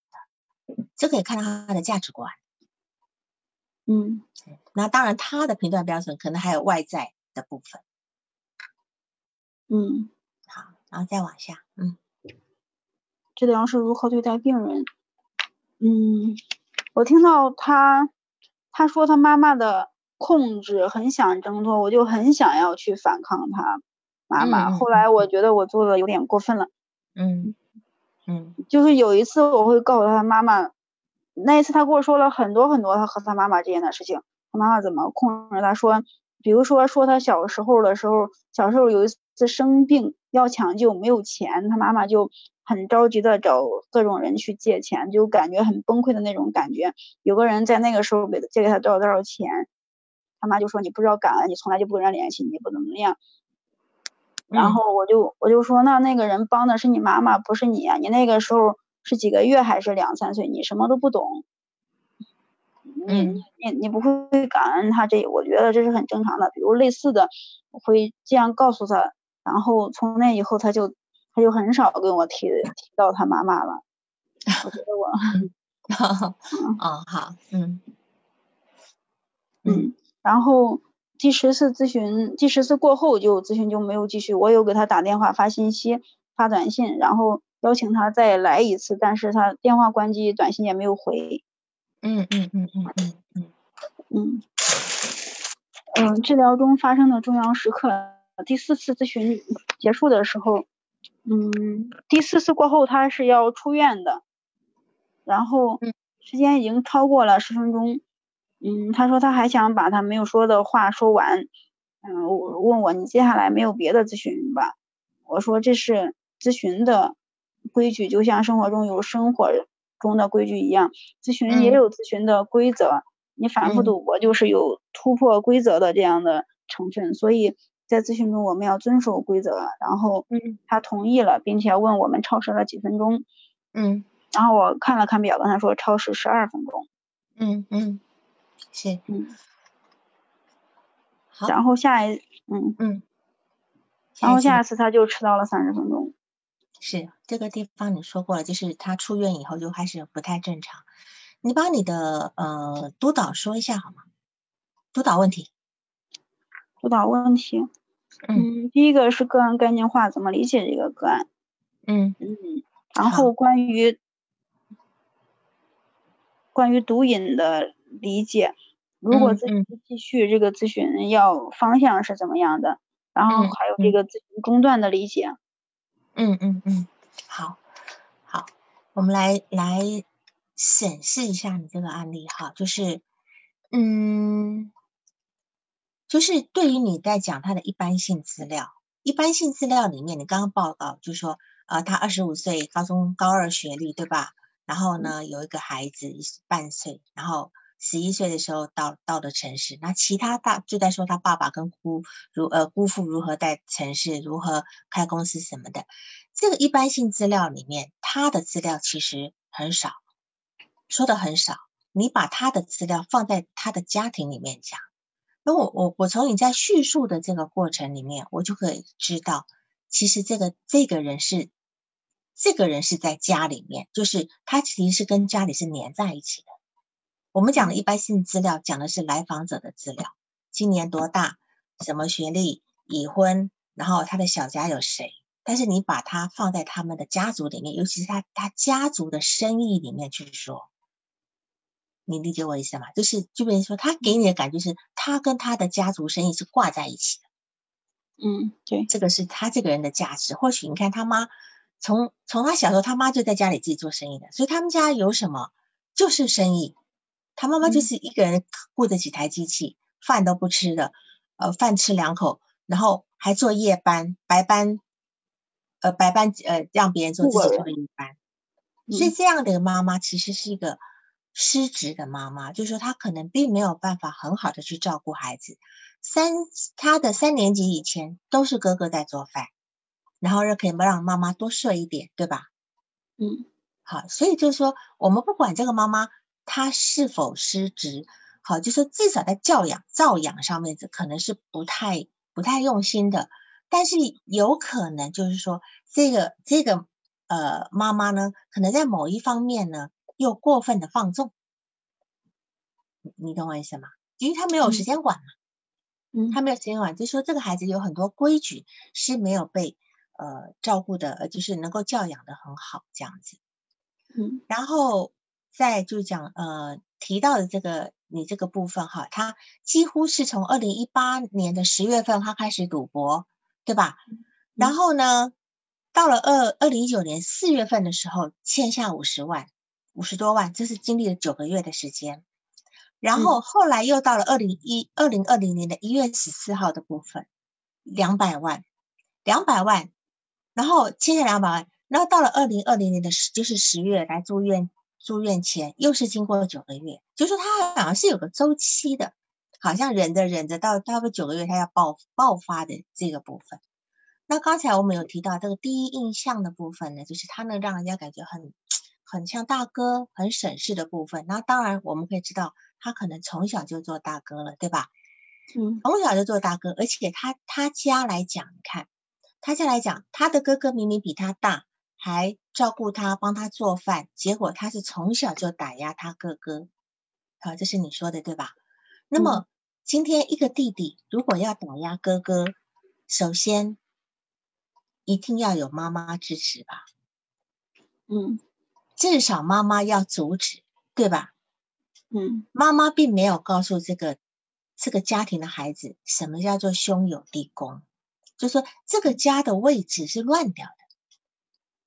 这可以看到他的价值观。嗯，那当然，他的评断标准可能还有外在的部分。嗯，好，然后再往下，嗯，治疗是如何对待病人？嗯，我听到他他说他妈妈的控制很想挣脱，我就很想要去反抗他妈妈。后来我觉得我做的有点过分了。嗯嗯，就是有一次我会告诉他妈妈。那一次，他跟我说了很多很多他和他妈妈之间的事情。他妈妈怎么控制他？说，比如说说他小时候的时候，小时候有一次生病要抢救，没有钱，他妈妈就很着急的找各种人去借钱，就感觉很崩溃的那种感觉。有个人在那个时候给他借给他多少多少钱，他妈就说你不知道感恩，你从来就不跟人联系，你不怎么样。然后我就我就说，那那个人帮的是你妈妈，不是你啊，你那个时候。是几个月还是两三岁？你什么都不懂，你你你你不会感恩他这，我觉得这是很正常的。比如类似的，我会这样告诉他，然后从那以后他就他就很少跟我提提到他妈妈了。我觉得我，哦好，嗯嗯，然后第十次咨询，第十次过后就咨询就没有继续。我有给他打电话、发信息、发短信，然后。邀请他再来一次，但是他电话关机，短信也没有回。嗯嗯嗯嗯嗯嗯嗯嗯，治疗中发生的重要时刻，第四次咨询结束的时候，嗯，第四次过后他是要出院的，然后时间已经超过了十分钟，嗯，他说他还想把他没有说的话说完，嗯，我问我你接下来没有别的咨询吧？我说这是咨询的。规矩就像生活中有生活中的规矩一样，咨询也有咨询的规则。你反复赌博就是有突破规则的这样的成分，所以在咨询中我们要遵守规则。然后，他同意了，并且问我们超时了几分钟。嗯，然后我看了看表，跟他说超时十二分钟。嗯嗯，是嗯。然后下一嗯嗯，然后下一次他就迟到了三十分钟。是这个地方你说过了，就是他出院以后就开始不太正常。你把你的呃督导说一下好吗？督导问题，督导问题，嗯，第一个是个案概念化，怎么理解这个个案？嗯嗯，然后关于关于毒瘾的理解，如果自己继续这个咨询要方向是怎么样的？然后还有这个咨询中断的理解。嗯嗯嗯，好，好，我们来来审视一下你这个案例哈，就是，嗯，就是对于你在讲他的一般性资料，一般性资料里面，你刚刚报告就是说，呃，他二十五岁，高中高二学历，对吧？然后呢，有一个孩子半岁，然后。十一岁的时候到到了城市，那其他大就在说他爸爸跟姑如呃姑父如何在城市如何开公司什么的，这个一般性资料里面他的资料其实很少，说的很少。你把他的资料放在他的家庭里面讲，那我我我从你在叙述的这个过程里面，我就可以知道，其实这个这个人是这个人是在家里面，就是他其实是跟家里是连在一起的。我们讲的一般性资料，讲的是来访者的资料，今年多大，什么学历，已婚，然后他的小家有谁。但是你把他放在他们的家族里面，尤其是他他家族的生意里面去说，你理解我意思吗？就是就比如说，他给你的感觉是他跟他的家族生意是挂在一起的。嗯，对，这个是他这个人的价值。或许你看他妈，从从他小时候，他妈就在家里自己做生意的，所以他们家有什么就是生意。他妈妈就是一个人雇着几台机器，饭都不吃的，呃，饭吃两口，然后还做夜班、白班，呃，白班呃，让别人做，自己做夜班。所以这样的妈妈其实是一个失职的妈妈，就是说她可能并没有办法很好的去照顾孩子。三，他的三年级以前都是哥哥在做饭，然后让可以让妈妈多睡一点，对吧？嗯，好，所以就是说，我们不管这个妈妈。他是否失职？好，就说至少在教养、照养上面，这可能是不太、不太用心的。但是有可能就是说，这个、这个呃妈妈呢，可能在某一方面呢，又过分的放纵。你懂我意思吗？因为他没有时间管嘛，嗯，他没有时间管，就说这个孩子有很多规矩是没有被呃照顾的，呃，就是能够教养的很好这样子。嗯，然后再就讲呃提到的这个你这个部分哈，他几乎是从二零一八年的十月份他开始赌博，对吧？然后呢，到了二二零一九年四月份的时候欠下五十万，五十多万，这是经历了九个月的时间。然后后来又到了二零一二零二零年的一月十四号的部分，两百万，两百万，然后欠下两百万。然后到了二零二零年的十，就是十月来住院，住院前又是经过了九个月，就说他好像是有个周期的，好像忍着忍着到差不多九个月，他要爆爆发的这个部分。那刚才我们有提到这个第一印象的部分呢，就是他能让人家感觉很很像大哥、很省事的部分。那当然我们可以知道，他可能从小就做大哥了，对吧？嗯，从小就做大哥，而且他他家来讲，你看他家来讲，他的哥哥明明比他大。还照顾他，帮他做饭，结果他是从小就打压他哥哥，好，这是你说的对吧？那么今天一个弟弟如果要打压哥哥，首先一定要有妈妈支持吧？嗯，至少妈妈要阻止，对吧？嗯，妈妈并没有告诉这个这个家庭的孩子什么叫做兄友弟恭，就说这个家的位置是乱掉的。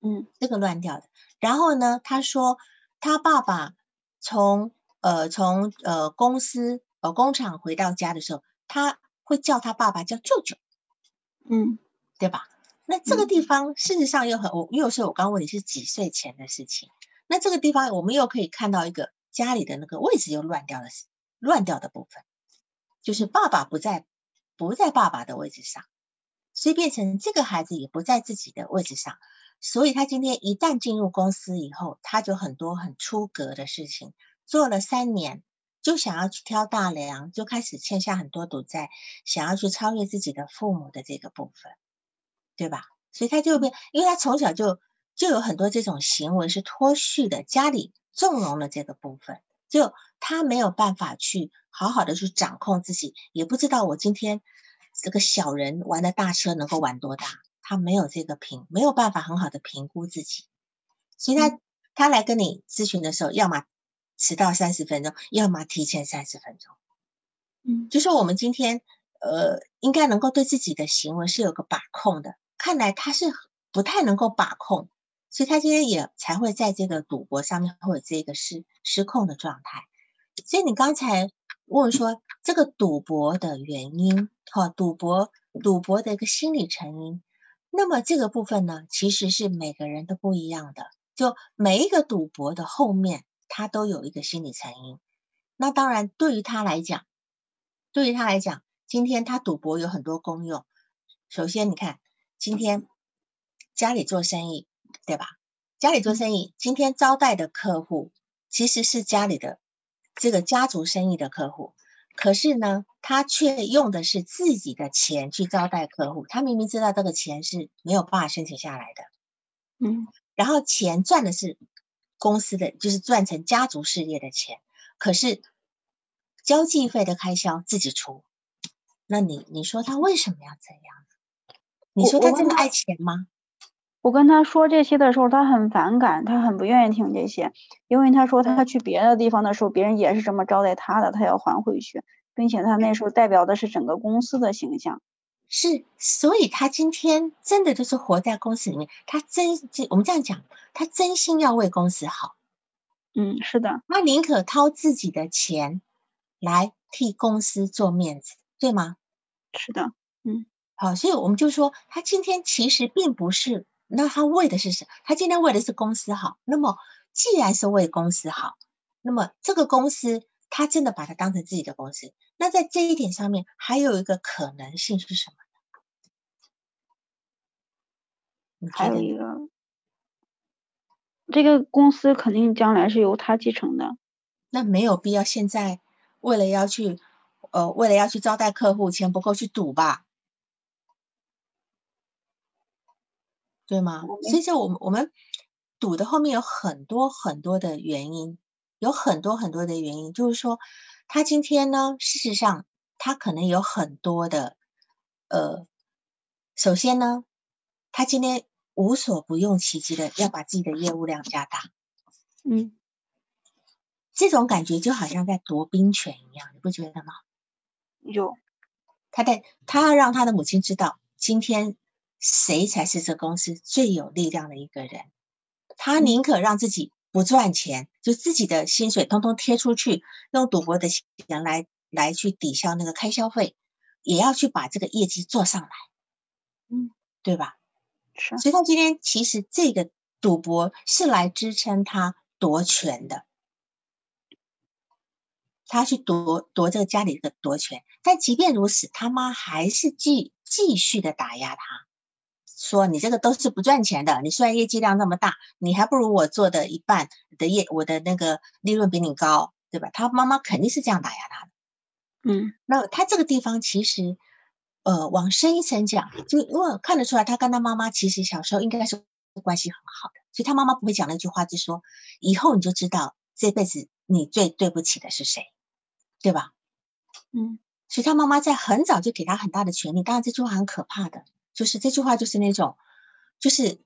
嗯，这个乱掉的。然后呢，他说他爸爸从呃从呃公司呃工厂回到家的时候，他会叫他爸爸叫舅舅，嗯，对吧？那这个地方事实上又很我又是我刚问你是几岁前的事情，那这个地方我们又可以看到一个家里的那个位置又乱掉了，乱掉的部分，就是爸爸不在不在爸爸的位置上，所以变成这个孩子也不在自己的位置上。所以他今天一旦进入公司以后，他就很多很出格的事情做了三年，就想要去挑大梁，就开始欠下很多赌债，想要去超越自己的父母的这个部分，对吧？所以他就变，因为他从小就就有很多这种行为是脱序的，家里纵容了这个部分，就他没有办法去好好的去掌控自己，也不知道我今天这个小人玩的大车能够玩多大。他没有这个评，没有办法很好的评估自己，所以他他来跟你咨询的时候，要么迟到三十分钟，要么提前三十分钟。嗯，就说我们今天呃，应该能够对自己的行为是有个把控的。看来他是不太能够把控，所以他今天也才会在这个赌博上面会有这个失失控的状态。所以你刚才问说这个赌博的原因，哈，赌博赌博的一个心理成因。那么这个部分呢，其实是每个人都不一样的。就每一个赌博的后面，他都有一个心理成因。那当然，对于他来讲，对于他来讲，今天他赌博有很多功用。首先，你看今天家里做生意，对吧？家里做生意，今天招待的客户其实是家里的这个家族生意的客户。可是呢，他却用的是自己的钱去招待客户。他明明知道这个钱是没有办法申请下来的，嗯，然后钱赚的是公司的，就是赚成家族事业的钱。可是交际费的开销自己出，那你你说他为什么要这样？你说他真的爱钱吗？我跟他说这些的时候，他很反感，他很不愿意听这些，因为他说他去别的地方的时候，别人也是这么招待他的，他要还回去，并且他那时候代表的是整个公司的形象。是，所以他今天真的就是活在公司里面，他真，我们这样讲，他真心要为公司好。嗯，是的，他宁可掏自己的钱来替公司做面子，对吗？是的，嗯，好，所以我们就说，他今天其实并不是。那他为的是什么？他今天为的是公司好。那么，既然是为公司好，那么这个公司他真的把它当成自己的公司。那在这一点上面，还有一个可能性是什么？还有一个，这个公司肯定将来是由他继承的。那没有必要现在为了要去呃为了要去招待客户，钱不够去赌吧？对吗？所以，就我们我们赌的后面有很多很多的原因，有很多很多的原因。就是说，他今天呢，事实上他可能有很多的，呃，首先呢，他今天无所不用其极的要把自己的业务量加大，嗯，这种感觉就好像在夺兵权一样，你不觉得吗？有，他在他要让他的母亲知道今天。谁才是这公司最有力量的一个人？他宁可让自己不赚钱，就自己的薪水通通贴出去，用赌博的钱来来去抵消那个开销费，也要去把这个业绩做上来，嗯，对吧？是。所以他今天其实这个赌博是来支撑他夺权的，他去夺夺这个家里的夺权。但即便如此，他妈还是继继续的打压他。说你这个都是不赚钱的，你虽然业绩量那么大，你还不如我做的一半的业，我的那个利润比你高，对吧？他妈妈肯定是这样打压他的。嗯，那他这个地方其实，呃，往深一层讲，就因为看得出来，他跟他妈妈其实小时候应该是关系很好的，所以他妈妈不会讲那句话，就说以后你就知道这辈子你最对不起的是谁，对吧？嗯，所以他妈妈在很早就给他很大的权利，当然这句话很可怕的。就是这句话，就是那种，就是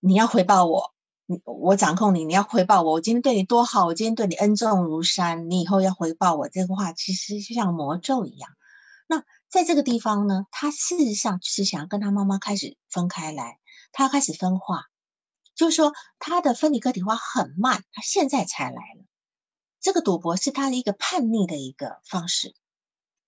你要回报我，你我掌控你，你要回报我。我今天对你多好，我今天对你恩重如山，你以后要回报我。这个话其实就像魔咒一样。那在这个地方呢，他事实上是想要跟他妈妈开始分开来，他要开始分化，就是说他的分离个体化很慢，他现在才来了。这个赌博是他的一个叛逆的一个方式。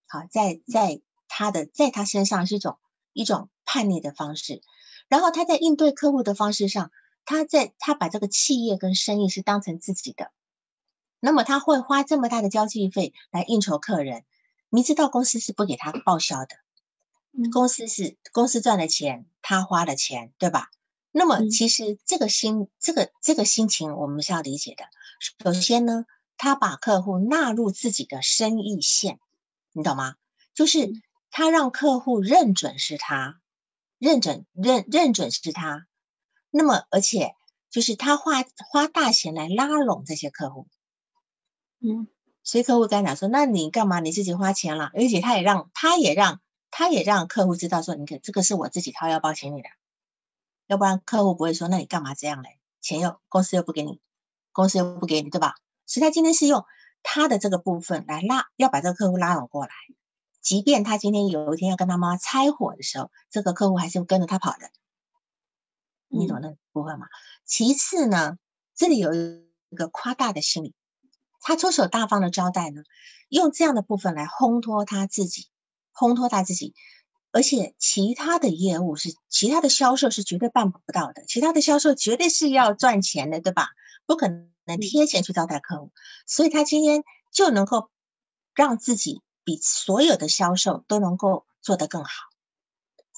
好，在在他的在他身上是一种。一种叛逆的方式，然后他在应对客户的方式上，他在他把这个企业跟生意是当成自己的，那么他会花这么大的交际费来应酬客人，明知道公司是不给他报销的，公司是公司赚了钱，他花了钱，对吧？那么其实这个心，这个这个心情我们是要理解的。首先呢，他把客户纳入自己的生意线，你懂吗？就是。他让客户认准是他，认准认认准是他，那么而且就是他花花大钱来拉拢这些客户，嗯，所以客户跟他讲说，那你干嘛你自己花钱了？而且他也让他也让他也让客户知道说，你看这个是我自己掏腰包请你的，要不然客户不会说，那你干嘛这样嘞？钱又公司又不给你，公司又不给你，对吧？所以他今天是用他的这个部分来拉，要把这个客户拉拢过来。即便他今天有一天要跟他妈妈拆伙的时候，这个客户还是跟着他跑的，你懂那部分吗？其次呢，这里有一个夸大的心理，他出手大方的招待呢，用这样的部分来烘托他自己，烘托他自己，而且其他的业务是其他的销售是绝对办不到的，其他的销售绝对是要赚钱的，对吧？不可能贴钱去招待客户，所以他今天就能够让自己。比所有的销售都能够做得更好，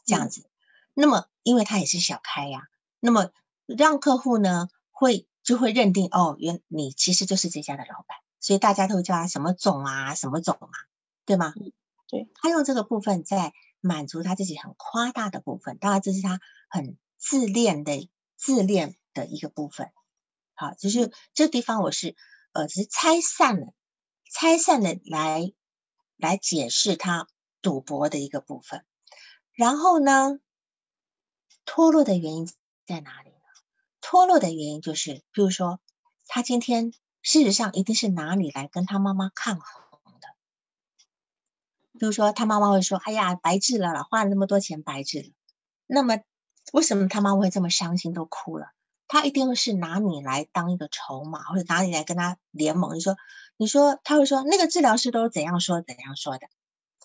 这样子。那么，因为他也是小开呀，那么让客户呢会就会认定哦，原你其实就是这家的老板，所以大家都叫他什么总啊，什么总啊，对吗？对，他用这个部分在满足他自己很夸大的部分，当然这是他很自恋的自恋的一个部分。好，就是这地方我是呃只是拆散了，拆散了来。来解释他赌博的一个部分，然后呢，脱落的原因在哪里呢？脱落的原因就是，比如说，他今天事实上一定是拿你来跟他妈妈抗衡的。比如说，他妈妈会说：“哎呀，白治了，花了那么多钱白治了。”那么，为什么他妈妈会这么伤心，都哭了？他一定是拿你来当一个筹码，或者拿你来跟他联盟。你说。你说他会说那个治疗师都是怎样说怎样说的，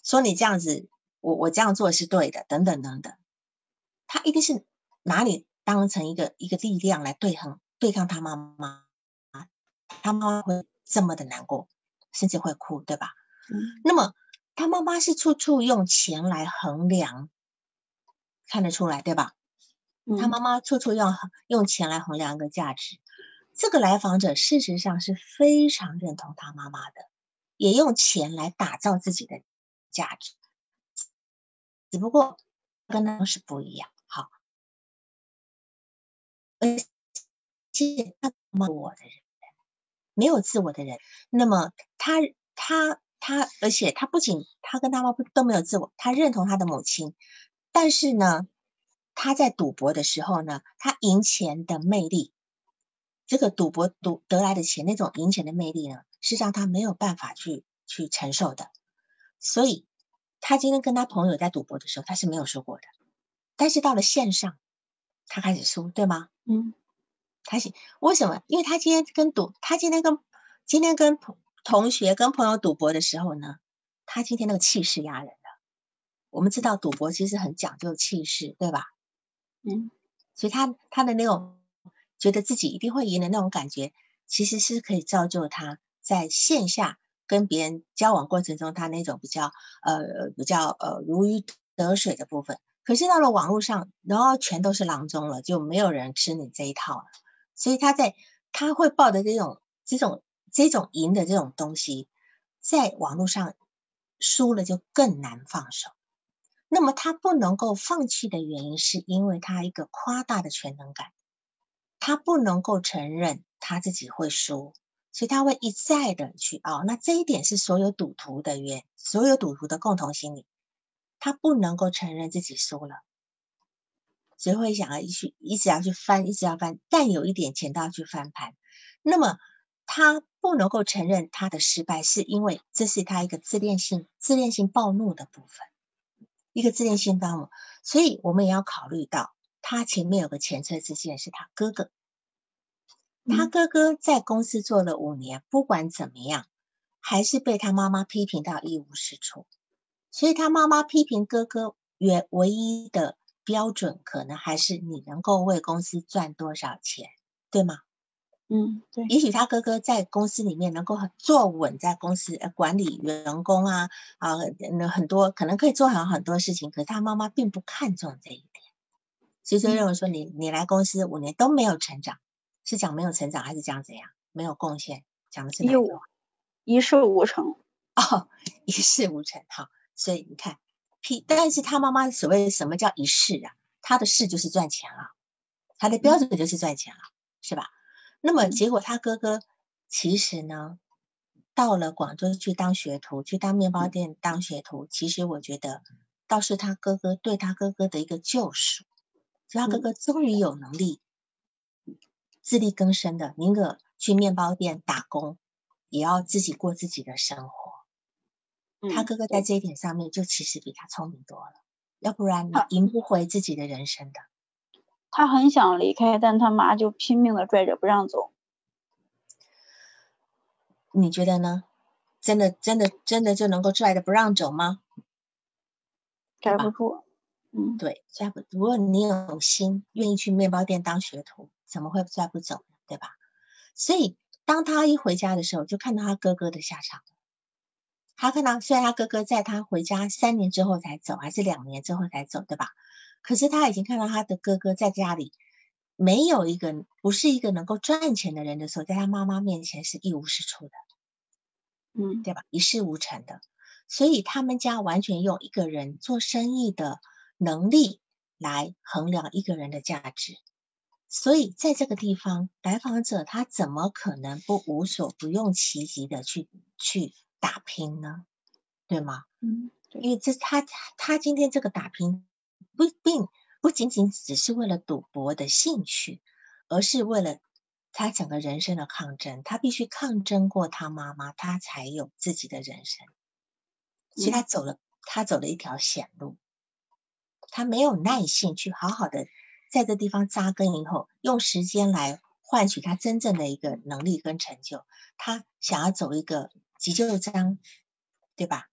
说你这样子，我我这样做是对的，等等等等，他一定是拿你当成一个一个力量来对衡对抗他妈妈，他妈妈会这么的难过，甚至会哭，对吧？嗯。那么他妈妈是处处用钱来衡量，看得出来，对吧？他妈妈处处用用钱来衡量一个价值。这个来访者事实上是非常认同他妈妈的，也用钱来打造自己的价值，只不过跟他是不一样。好，而且他妈我的人，没有自我的人，那么他他他，而且他不仅他跟他妈不都没有自我，他认同他的母亲，但是呢，他在赌博的时候呢，他赢钱的魅力。这个赌博赌得来的钱，那种赢钱的魅力呢，是让他没有办法去去承受的。所以，他今天跟他朋友在赌博的时候，他是没有输过的。但是到了线上，他开始输，对吗？嗯，他是为什么？因为他今天跟赌，他今天跟今天跟同同学跟朋友赌博的时候呢，他今天那个气势压人了。我们知道赌博其实很讲究气势，对吧？嗯，所以他他的那种。觉得自己一定会赢的那种感觉，其实是可以造就他在线下跟别人交往过程中，他那种比较呃比较呃如鱼得水的部分。可是到了网络上，然后全都是郎中了，就没有人吃你这一套了。所以他在他会抱的这种这种这种赢的这种东西，在网络上输了就更难放手。那么他不能够放弃的原因，是因为他一个夸大的全能感。他不能够承认他自己会输，所以他会一再的去熬。那这一点是所有赌徒的原，所有赌徒的共同心理。他不能够承认自己输了，所以会想要去一直要去翻，一直要翻，但有一点钱都要去翻盘。那么他不能够承认他的失败，是因为这是他一个自恋性、自恋性暴怒的部分，一个自恋性暴怒。所以我们也要考虑到。他前面有个前车之鉴，是他哥哥。他哥哥在公司做了五年，不管怎么样，还是被他妈妈批评到一无是处。所以他妈妈批评哥哥，原唯一的标准，可能还是你能够为公司赚多少钱，对吗？嗯，对。也许他哥哥在公司里面能够坐稳，在公司管理员工啊啊，那很多可能可以做好很多事情，可是他妈妈并不看重这一点。所以就认为说你你来公司五年都没有成长，是讲没有成长还是讲怎样没有贡献？讲的是哪个？一事无成哦，一事无成哈。所以你看，屁，但是他妈妈所谓什么叫一事啊？他的事就是赚钱了，他的标准就是赚钱了，是吧？那么结果他哥哥其实呢，到了广州去当学徒，去当面包店当学徒，其实我觉得倒是他哥哥对他哥哥的一个救赎。他哥哥终于有能力自力更生的，宁可去面包店打工，也要自己过自己的生活。他哥哥在这一点上面就其实比他聪明多了，要不然你赢不回自己的人生的。他很想离开，但他妈就拼命的拽着不让走。你觉得呢？真的真的真的就能够拽着不让走吗？拽不住。嗯，对，拽不。如果你有心，愿意去面包店当学徒，怎么会拽不走呢？对吧？所以当他一回家的时候，就看到他哥哥的下场。他看到，虽然他哥哥在他回家三年之后才走，还是两年之后才走，对吧？可是他已经看到他的哥哥在家里没有一个，不是一个能够赚钱的人的时候，在他妈妈面前是一无是处的，嗯，对吧？一事无成的。所以他们家完全用一个人做生意的。能力来衡量一个人的价值，所以在这个地方，来访者他怎么可能不无所不用其极的去去打拼呢？对吗？嗯，因为这他他今天这个打拼不并不仅仅只是为了赌博的兴趣，而是为了他整个人生的抗争。他必须抗争过他妈妈，他才有自己的人生。所以他走了，他走了一条险路。他没有耐性去好好的在这地方扎根，以后用时间来换取他真正的一个能力跟成就。他想要走一个急救章，对吧？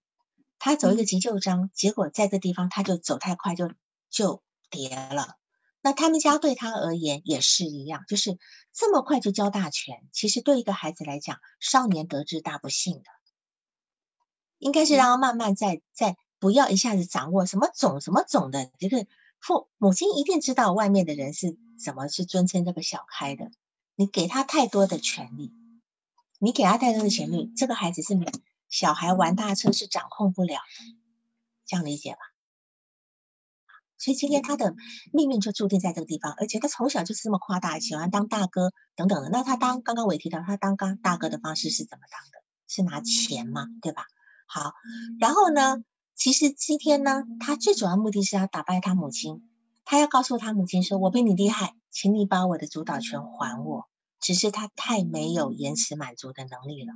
他走一个急救章，结果在这地方他就走太快，就就跌了。那他们家对他而言也是一样，就是这么快就交大权，其实对一个孩子来讲，少年得志大不幸的，应该是让他慢慢在在。不要一下子掌握什么种什么种的，这个父母亲一定知道外面的人是怎么去尊称这个小开的。你给他太多的权利，你给他太多的权利，这个孩子是小孩玩大车是掌控不了的，这样理解吧？所以今天他的命运就注定在这个地方，而且他从小就是这么夸大，喜欢当大哥等等的。那他当刚刚我也提到，他当刚大哥的方式是怎么当的？是拿钱嘛，对吧？好，然后呢，其实今天呢，他最主要目的是要打败他母亲，他要告诉他母亲说：“我比你厉害，请你把我的主导权还我。”只是他太没有延迟满足的能力了。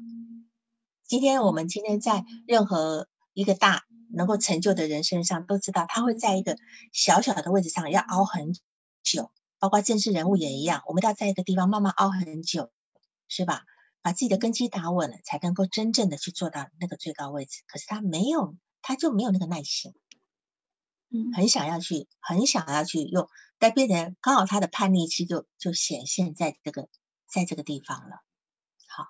今天我们今天在任何一个大。能够成就的人身上都知道，他会在一个小小的位置上要熬很久，包括正式人物也一样，我们要在一个地方慢慢熬很久，是吧？把自己的根基打稳了，才能够真正的去做到那个最高位置。可是他没有，他就没有那个耐心，嗯，很想要去，很想要去用，但变成刚好他的叛逆期就就显现在这个在这个地方了。好，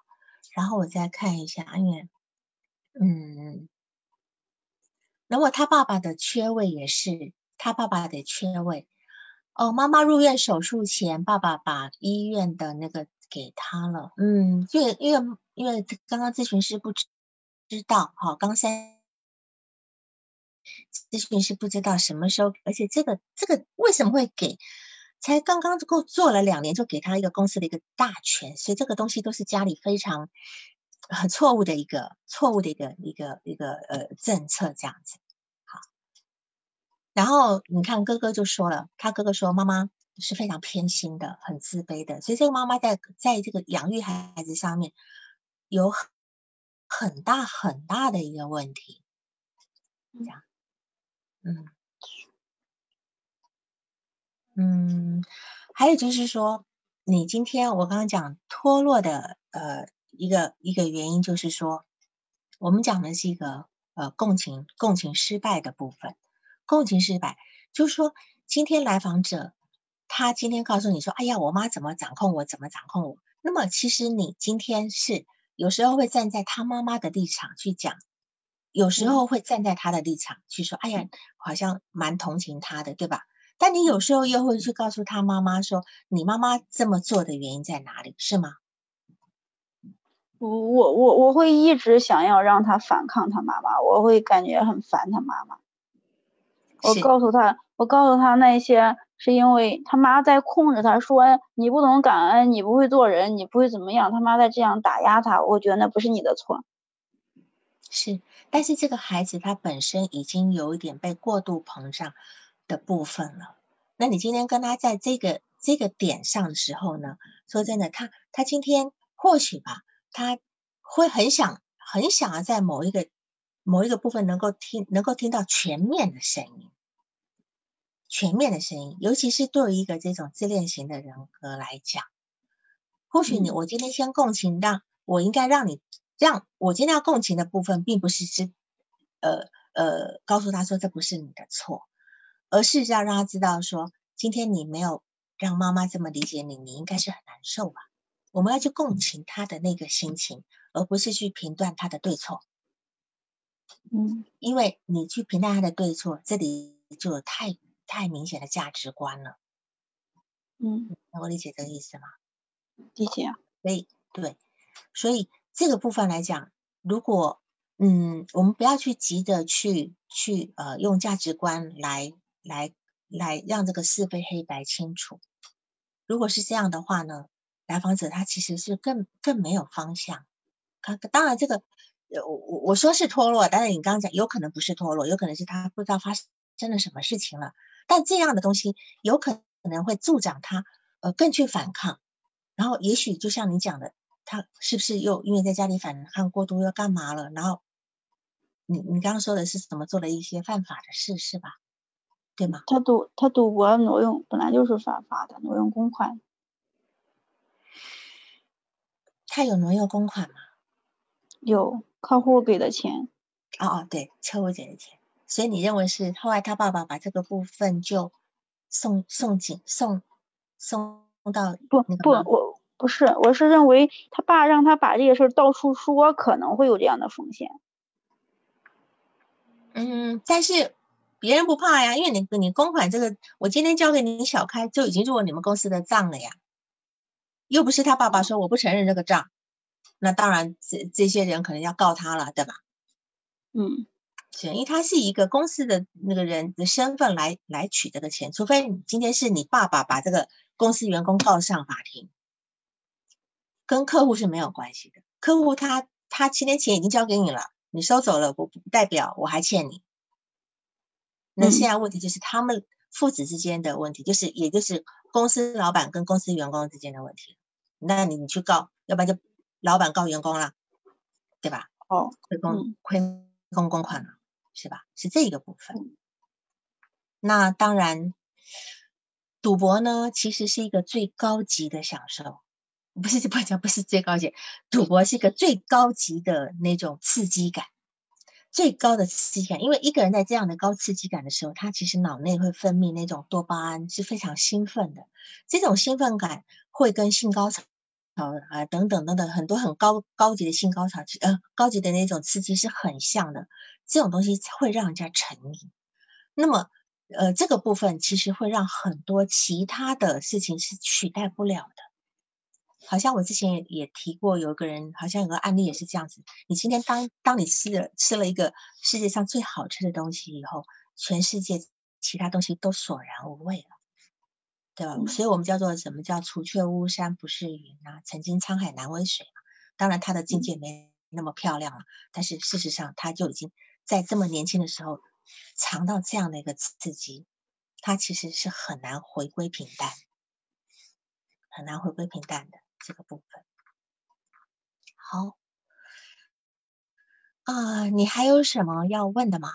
然后我再看一下，因为，嗯。那么他爸爸的缺位也是他爸爸的缺位哦。妈妈入院手术前，爸爸把医院的那个给他了。嗯，因为因为因为刚刚咨询师不知知道，哈，刚三咨询师不知道什么时候，而且这个这个为什么会给？才刚刚够做了两年，就给他一个公司的一个大权，所以这个东西都是家里非常。很错误的一个错误的一个一个一个呃政策这样子，好，然后你看哥哥就说了，他哥哥说妈妈是非常偏心的，很自卑的，所以这个妈妈在在这个养育孩子上面有很大很大的一个问题，这样，嗯嗯，还有就是说，你今天我刚刚讲脱落的呃。一个一个原因就是说，我们讲的是一个呃共情共情失败的部分，共情失败就是说，今天来访者他今天告诉你说，哎呀，我妈怎么掌控我，怎么掌控我？那么其实你今天是有时候会站在他妈妈的立场去讲，有时候会站在他的立场去说，哎呀，好像蛮同情他的，对吧？但你有时候又会去告诉他妈妈说，你妈妈这么做的原因在哪里，是吗？我我我我会一直想要让他反抗他妈妈，我会感觉很烦他妈妈。我告诉他，我告诉他那些是因为他妈在控制他，说你不懂感恩，你不会做人，你不会怎么样，他妈在这样打压他。我觉得那不是你的错。是，但是这个孩子他本身已经有一点被过度膨胀的部分了。那你今天跟他在这个这个点上的时候呢？说真的，他他今天或许吧。他会很想很想要在某一个某一个部分能够听能够听到全面的声音，全面的声音，尤其是对于一个这种自恋型的人格来讲，或许你我今天先共情，让我应该让你让我今天要共情的部分，并不是是呃呃告诉他说这不是你的错，而是要让他知道说今天你没有让妈妈这么理解你，你应该是很难受吧。我们要去共情他的那个心情，而不是去评断他的对错。嗯，因为你去评断他的对错，这里就有太太明显的价值观了。嗯，能够理解这个意思吗？理解啊。所以，对，所以这个部分来讲，如果嗯，我们不要去急着去去呃用价值观来来来让这个是非黑白清楚。如果是这样的话呢？来访者他其实是更更没有方向，他当然这个，我我我说是脱落，但是你刚刚讲有可能不是脱落，有可能是他不知道发生了什么事情了。但这样的东西有可能会助长他呃更去反抗，然后也许就像你讲的，他是不是又因为在家里反抗过度又干嘛了？然后你你刚刚说的是怎么做了一些犯法的事是吧？对吗？他赌他赌博挪用本来就是犯法的，挪用公款。他有挪用公款吗？有客户给的钱。哦哦，对，客户给的钱。所以你认为是后来他爸爸把这个部分就送送警送送到不不我不是我是认为他爸让他把这个事儿到处说可能会有这样的风险。嗯，但是别人不怕呀，因为你你公款这个我今天交给你小开就已经入了你们公司的账了呀。又不是他爸爸说我不承认这个账，那当然这这些人可能要告他了，对吧？嗯，行，因为他是一个公司的那个人的身份来来取这个钱，除非你今天是你爸爸把这个公司员工告上法庭，跟客户是没有关系的。客户他他七天前已经交给你了，你收走了，不不代表我还欠你。那现在问题就是他们父子之间的问题，就是也就是公司老板跟公司员工之间的问题。那你你去告，要不然就老板告员工了，对吧？哦，亏公亏公公款了，是吧？是这一个部分。那当然，赌博呢，其实是一个最高级的享受，不是不讲不是最高级，赌博是一个最高级的那种刺激感。最高的刺激感，因为一个人在这样的高刺激感的时候，他其实脑内会分泌那种多巴胺，是非常兴奋的。这种兴奋感会跟性高潮啊等等等等很多很高高级的性高潮，呃，高级的那种刺激是很像的。这种东西会让人家沉迷。那么，呃，这个部分其实会让很多其他的事情是取代不了的。好像我之前也也提过，有一个人好像有个案例也是这样子。你今天当当你吃了吃了一个世界上最好吃的东西以后，全世界其他东西都索然无味了，对吧？所以我们叫做什么叫除却巫山不是云啊，曾经沧海难为水嘛。当然他的境界没那么漂亮了，但是事实上他就已经在这么年轻的时候尝到这样的一个刺激，他其实是很难回归平淡，很难回归平淡的。这个部分好啊，你还有什么要问的吗？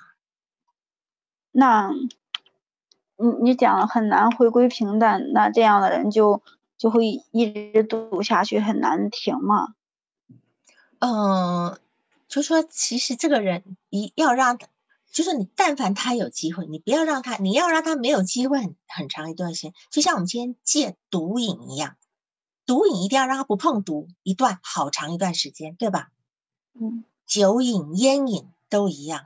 那，你你讲了很难回归平淡，那这样的人就就会一直赌下去，很难停吗？嗯，就说其实这个人一要让他，就是你但凡他有机会，你不要让他，你要让他没有机会很很长一段时间，就像我们今天戒毒瘾一样。毒瘾一定要让他不碰毒一段好长一段时间，对吧？嗯，酒瘾、烟瘾都一样，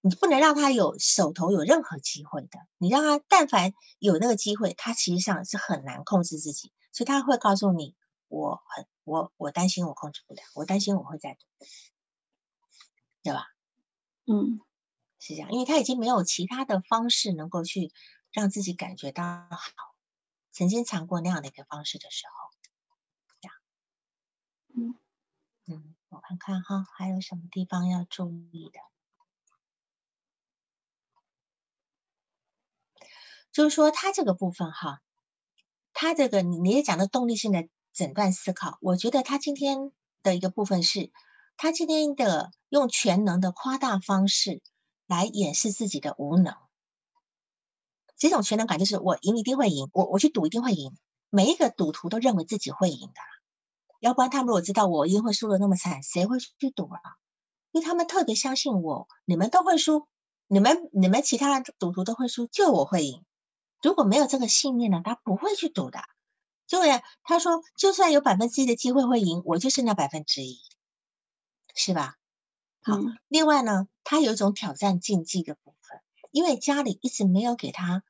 你不能让他有手头有任何机会的。你让他但凡有那个机会，他其实上是很难控制自己，所以他会告诉你：我很我我担心我控制不了，我担心我会再赌，对吧？嗯，是这样，因为他已经没有其他的方式能够去让自己感觉到好。曾经尝过那样的一个方式的时候，这样，嗯嗯，我看看哈，还有什么地方要注意的？就是说，他这个部分哈，他这个你也讲的动力性的诊断思考，我觉得他今天的一个部分是，他今天的用全能的夸大方式来掩饰自己的无能。这种全能感就是我赢一定会赢，我我去赌一定会赢。每一个赌徒都认为自己会赢的，要不然他们如果知道我一定会输的那么惨，谁会去赌啊？因为他们特别相信我，你们都会输，你们你们其他赌徒都会输，就我会赢。如果没有这个信念呢，他不会去赌的。就他说，就算有百分之一的机会会赢，我就是那百分之一，是吧？好，另外呢，他有一种挑战竞技的。因为家里一直没有给他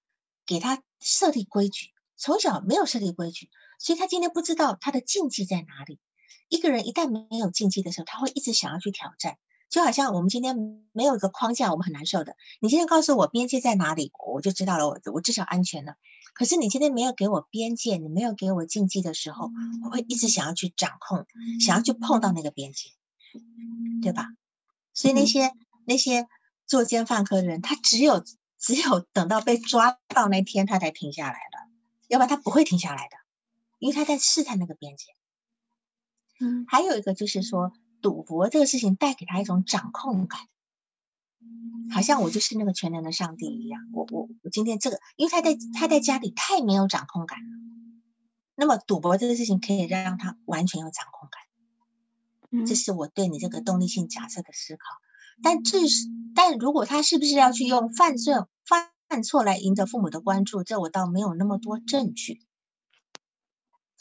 给他设立规矩，从小没有设立规矩，所以他今天不知道他的禁忌在哪里。一个人一旦没有禁忌的时候，他会一直想要去挑战。就好像我们今天没有一个框架，我们很难受的。你今天告诉我边界在哪里，我就知道了，我我至少安全了。可是你今天没有给我边界，你没有给我禁忌的时候，我会一直想要去掌控，想要去碰到那个边界，对吧？所以那些那些。作奸犯科的人，他只有只有等到被抓到那天，他才停下来的，要不然他不会停下来的，因为他在试探那个边界。嗯，还有一个就是说，赌博这个事情带给他一种掌控感，好像我就是那个全能的上帝一样。我我我今天这个，因为他在他在家里太没有掌控感了，那么赌博这个事情可以让他完全有掌控感。这是我对你这个动力性假设的思考。但至是，但如果他是不是要去用犯罪、犯错来赢得父母的关注，这我倒没有那么多证据。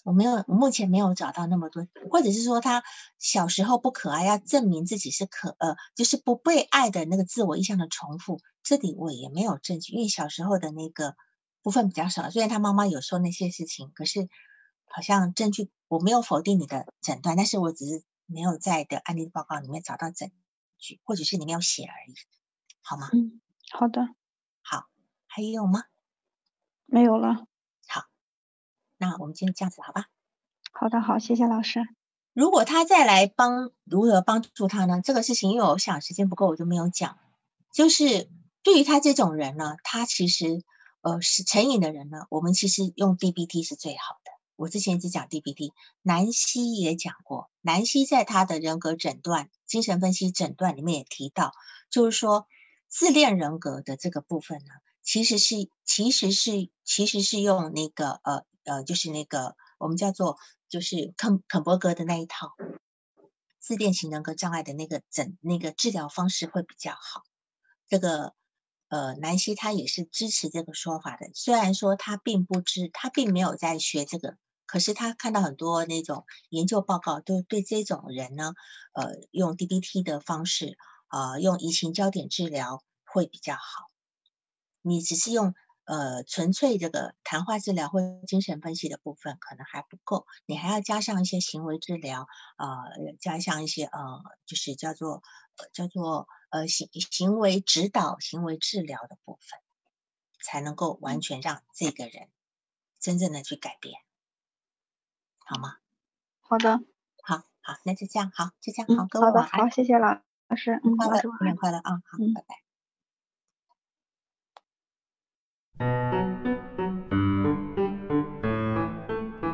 我没有，目前没有找到那么多，或者是说他小时候不可爱，要证明自己是可呃，就是不被爱的那个自我意向的重复，这里我也没有证据，因为小时候的那个部分比较少。虽然他妈妈有说那些事情，可是好像证据，我没有否定你的诊断，但是我只是没有在的案例报告里面找到证据，或者是你没有写而已，好吗？嗯，好的，好，还有吗？没有了。好，那我们今天这样子好吧？好的，好，谢谢老师。如果他再来帮，如何帮助他呢？这个事情，因为我想时间不够，我就没有讲。就是对于他这种人呢，他其实呃是成瘾的人呢，我们其实用 DBT 是最好的。我之前只讲 DBT，南希也讲过。南希在他的人格诊断、精神分析诊断里面也提到，就是说自恋人格的这个部分呢，其实是其实是其实是用那个呃呃，就是那个我们叫做。就是肯肯伯格的那一套自恋型人格障碍的那个诊那个治疗方式会比较好。这个呃，南希他也是支持这个说法的。虽然说他并不知，他并没有在学这个，可是他看到很多那种研究报告，都对这种人呢，呃，用 DBT 的方式，呃，用移情焦点治疗会比较好。你只是用。呃，纯粹这个谈话治疗或精神分析的部分可能还不够，你还要加上一些行为治疗，呃，加上一些呃，就是叫做叫做呃行行为指导、行为治疗的部分，才能够完全让这个人真正的去改变，好吗？好的，好好，那就这样，好，就这样，好，各位好的，好，谢谢老师，嗯，快乐，新年快乐啊，好，拜拜。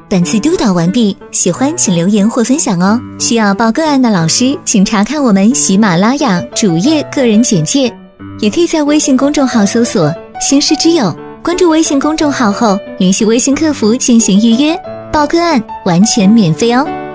本次督导完毕，喜欢请留言或分享哦。需要报个案的老师，请查看我们喜马拉雅主页个人简介，也可以在微信公众号搜索“星师之友”，关注微信公众号后，联系微信客服进行预约，报个案完全免费哦。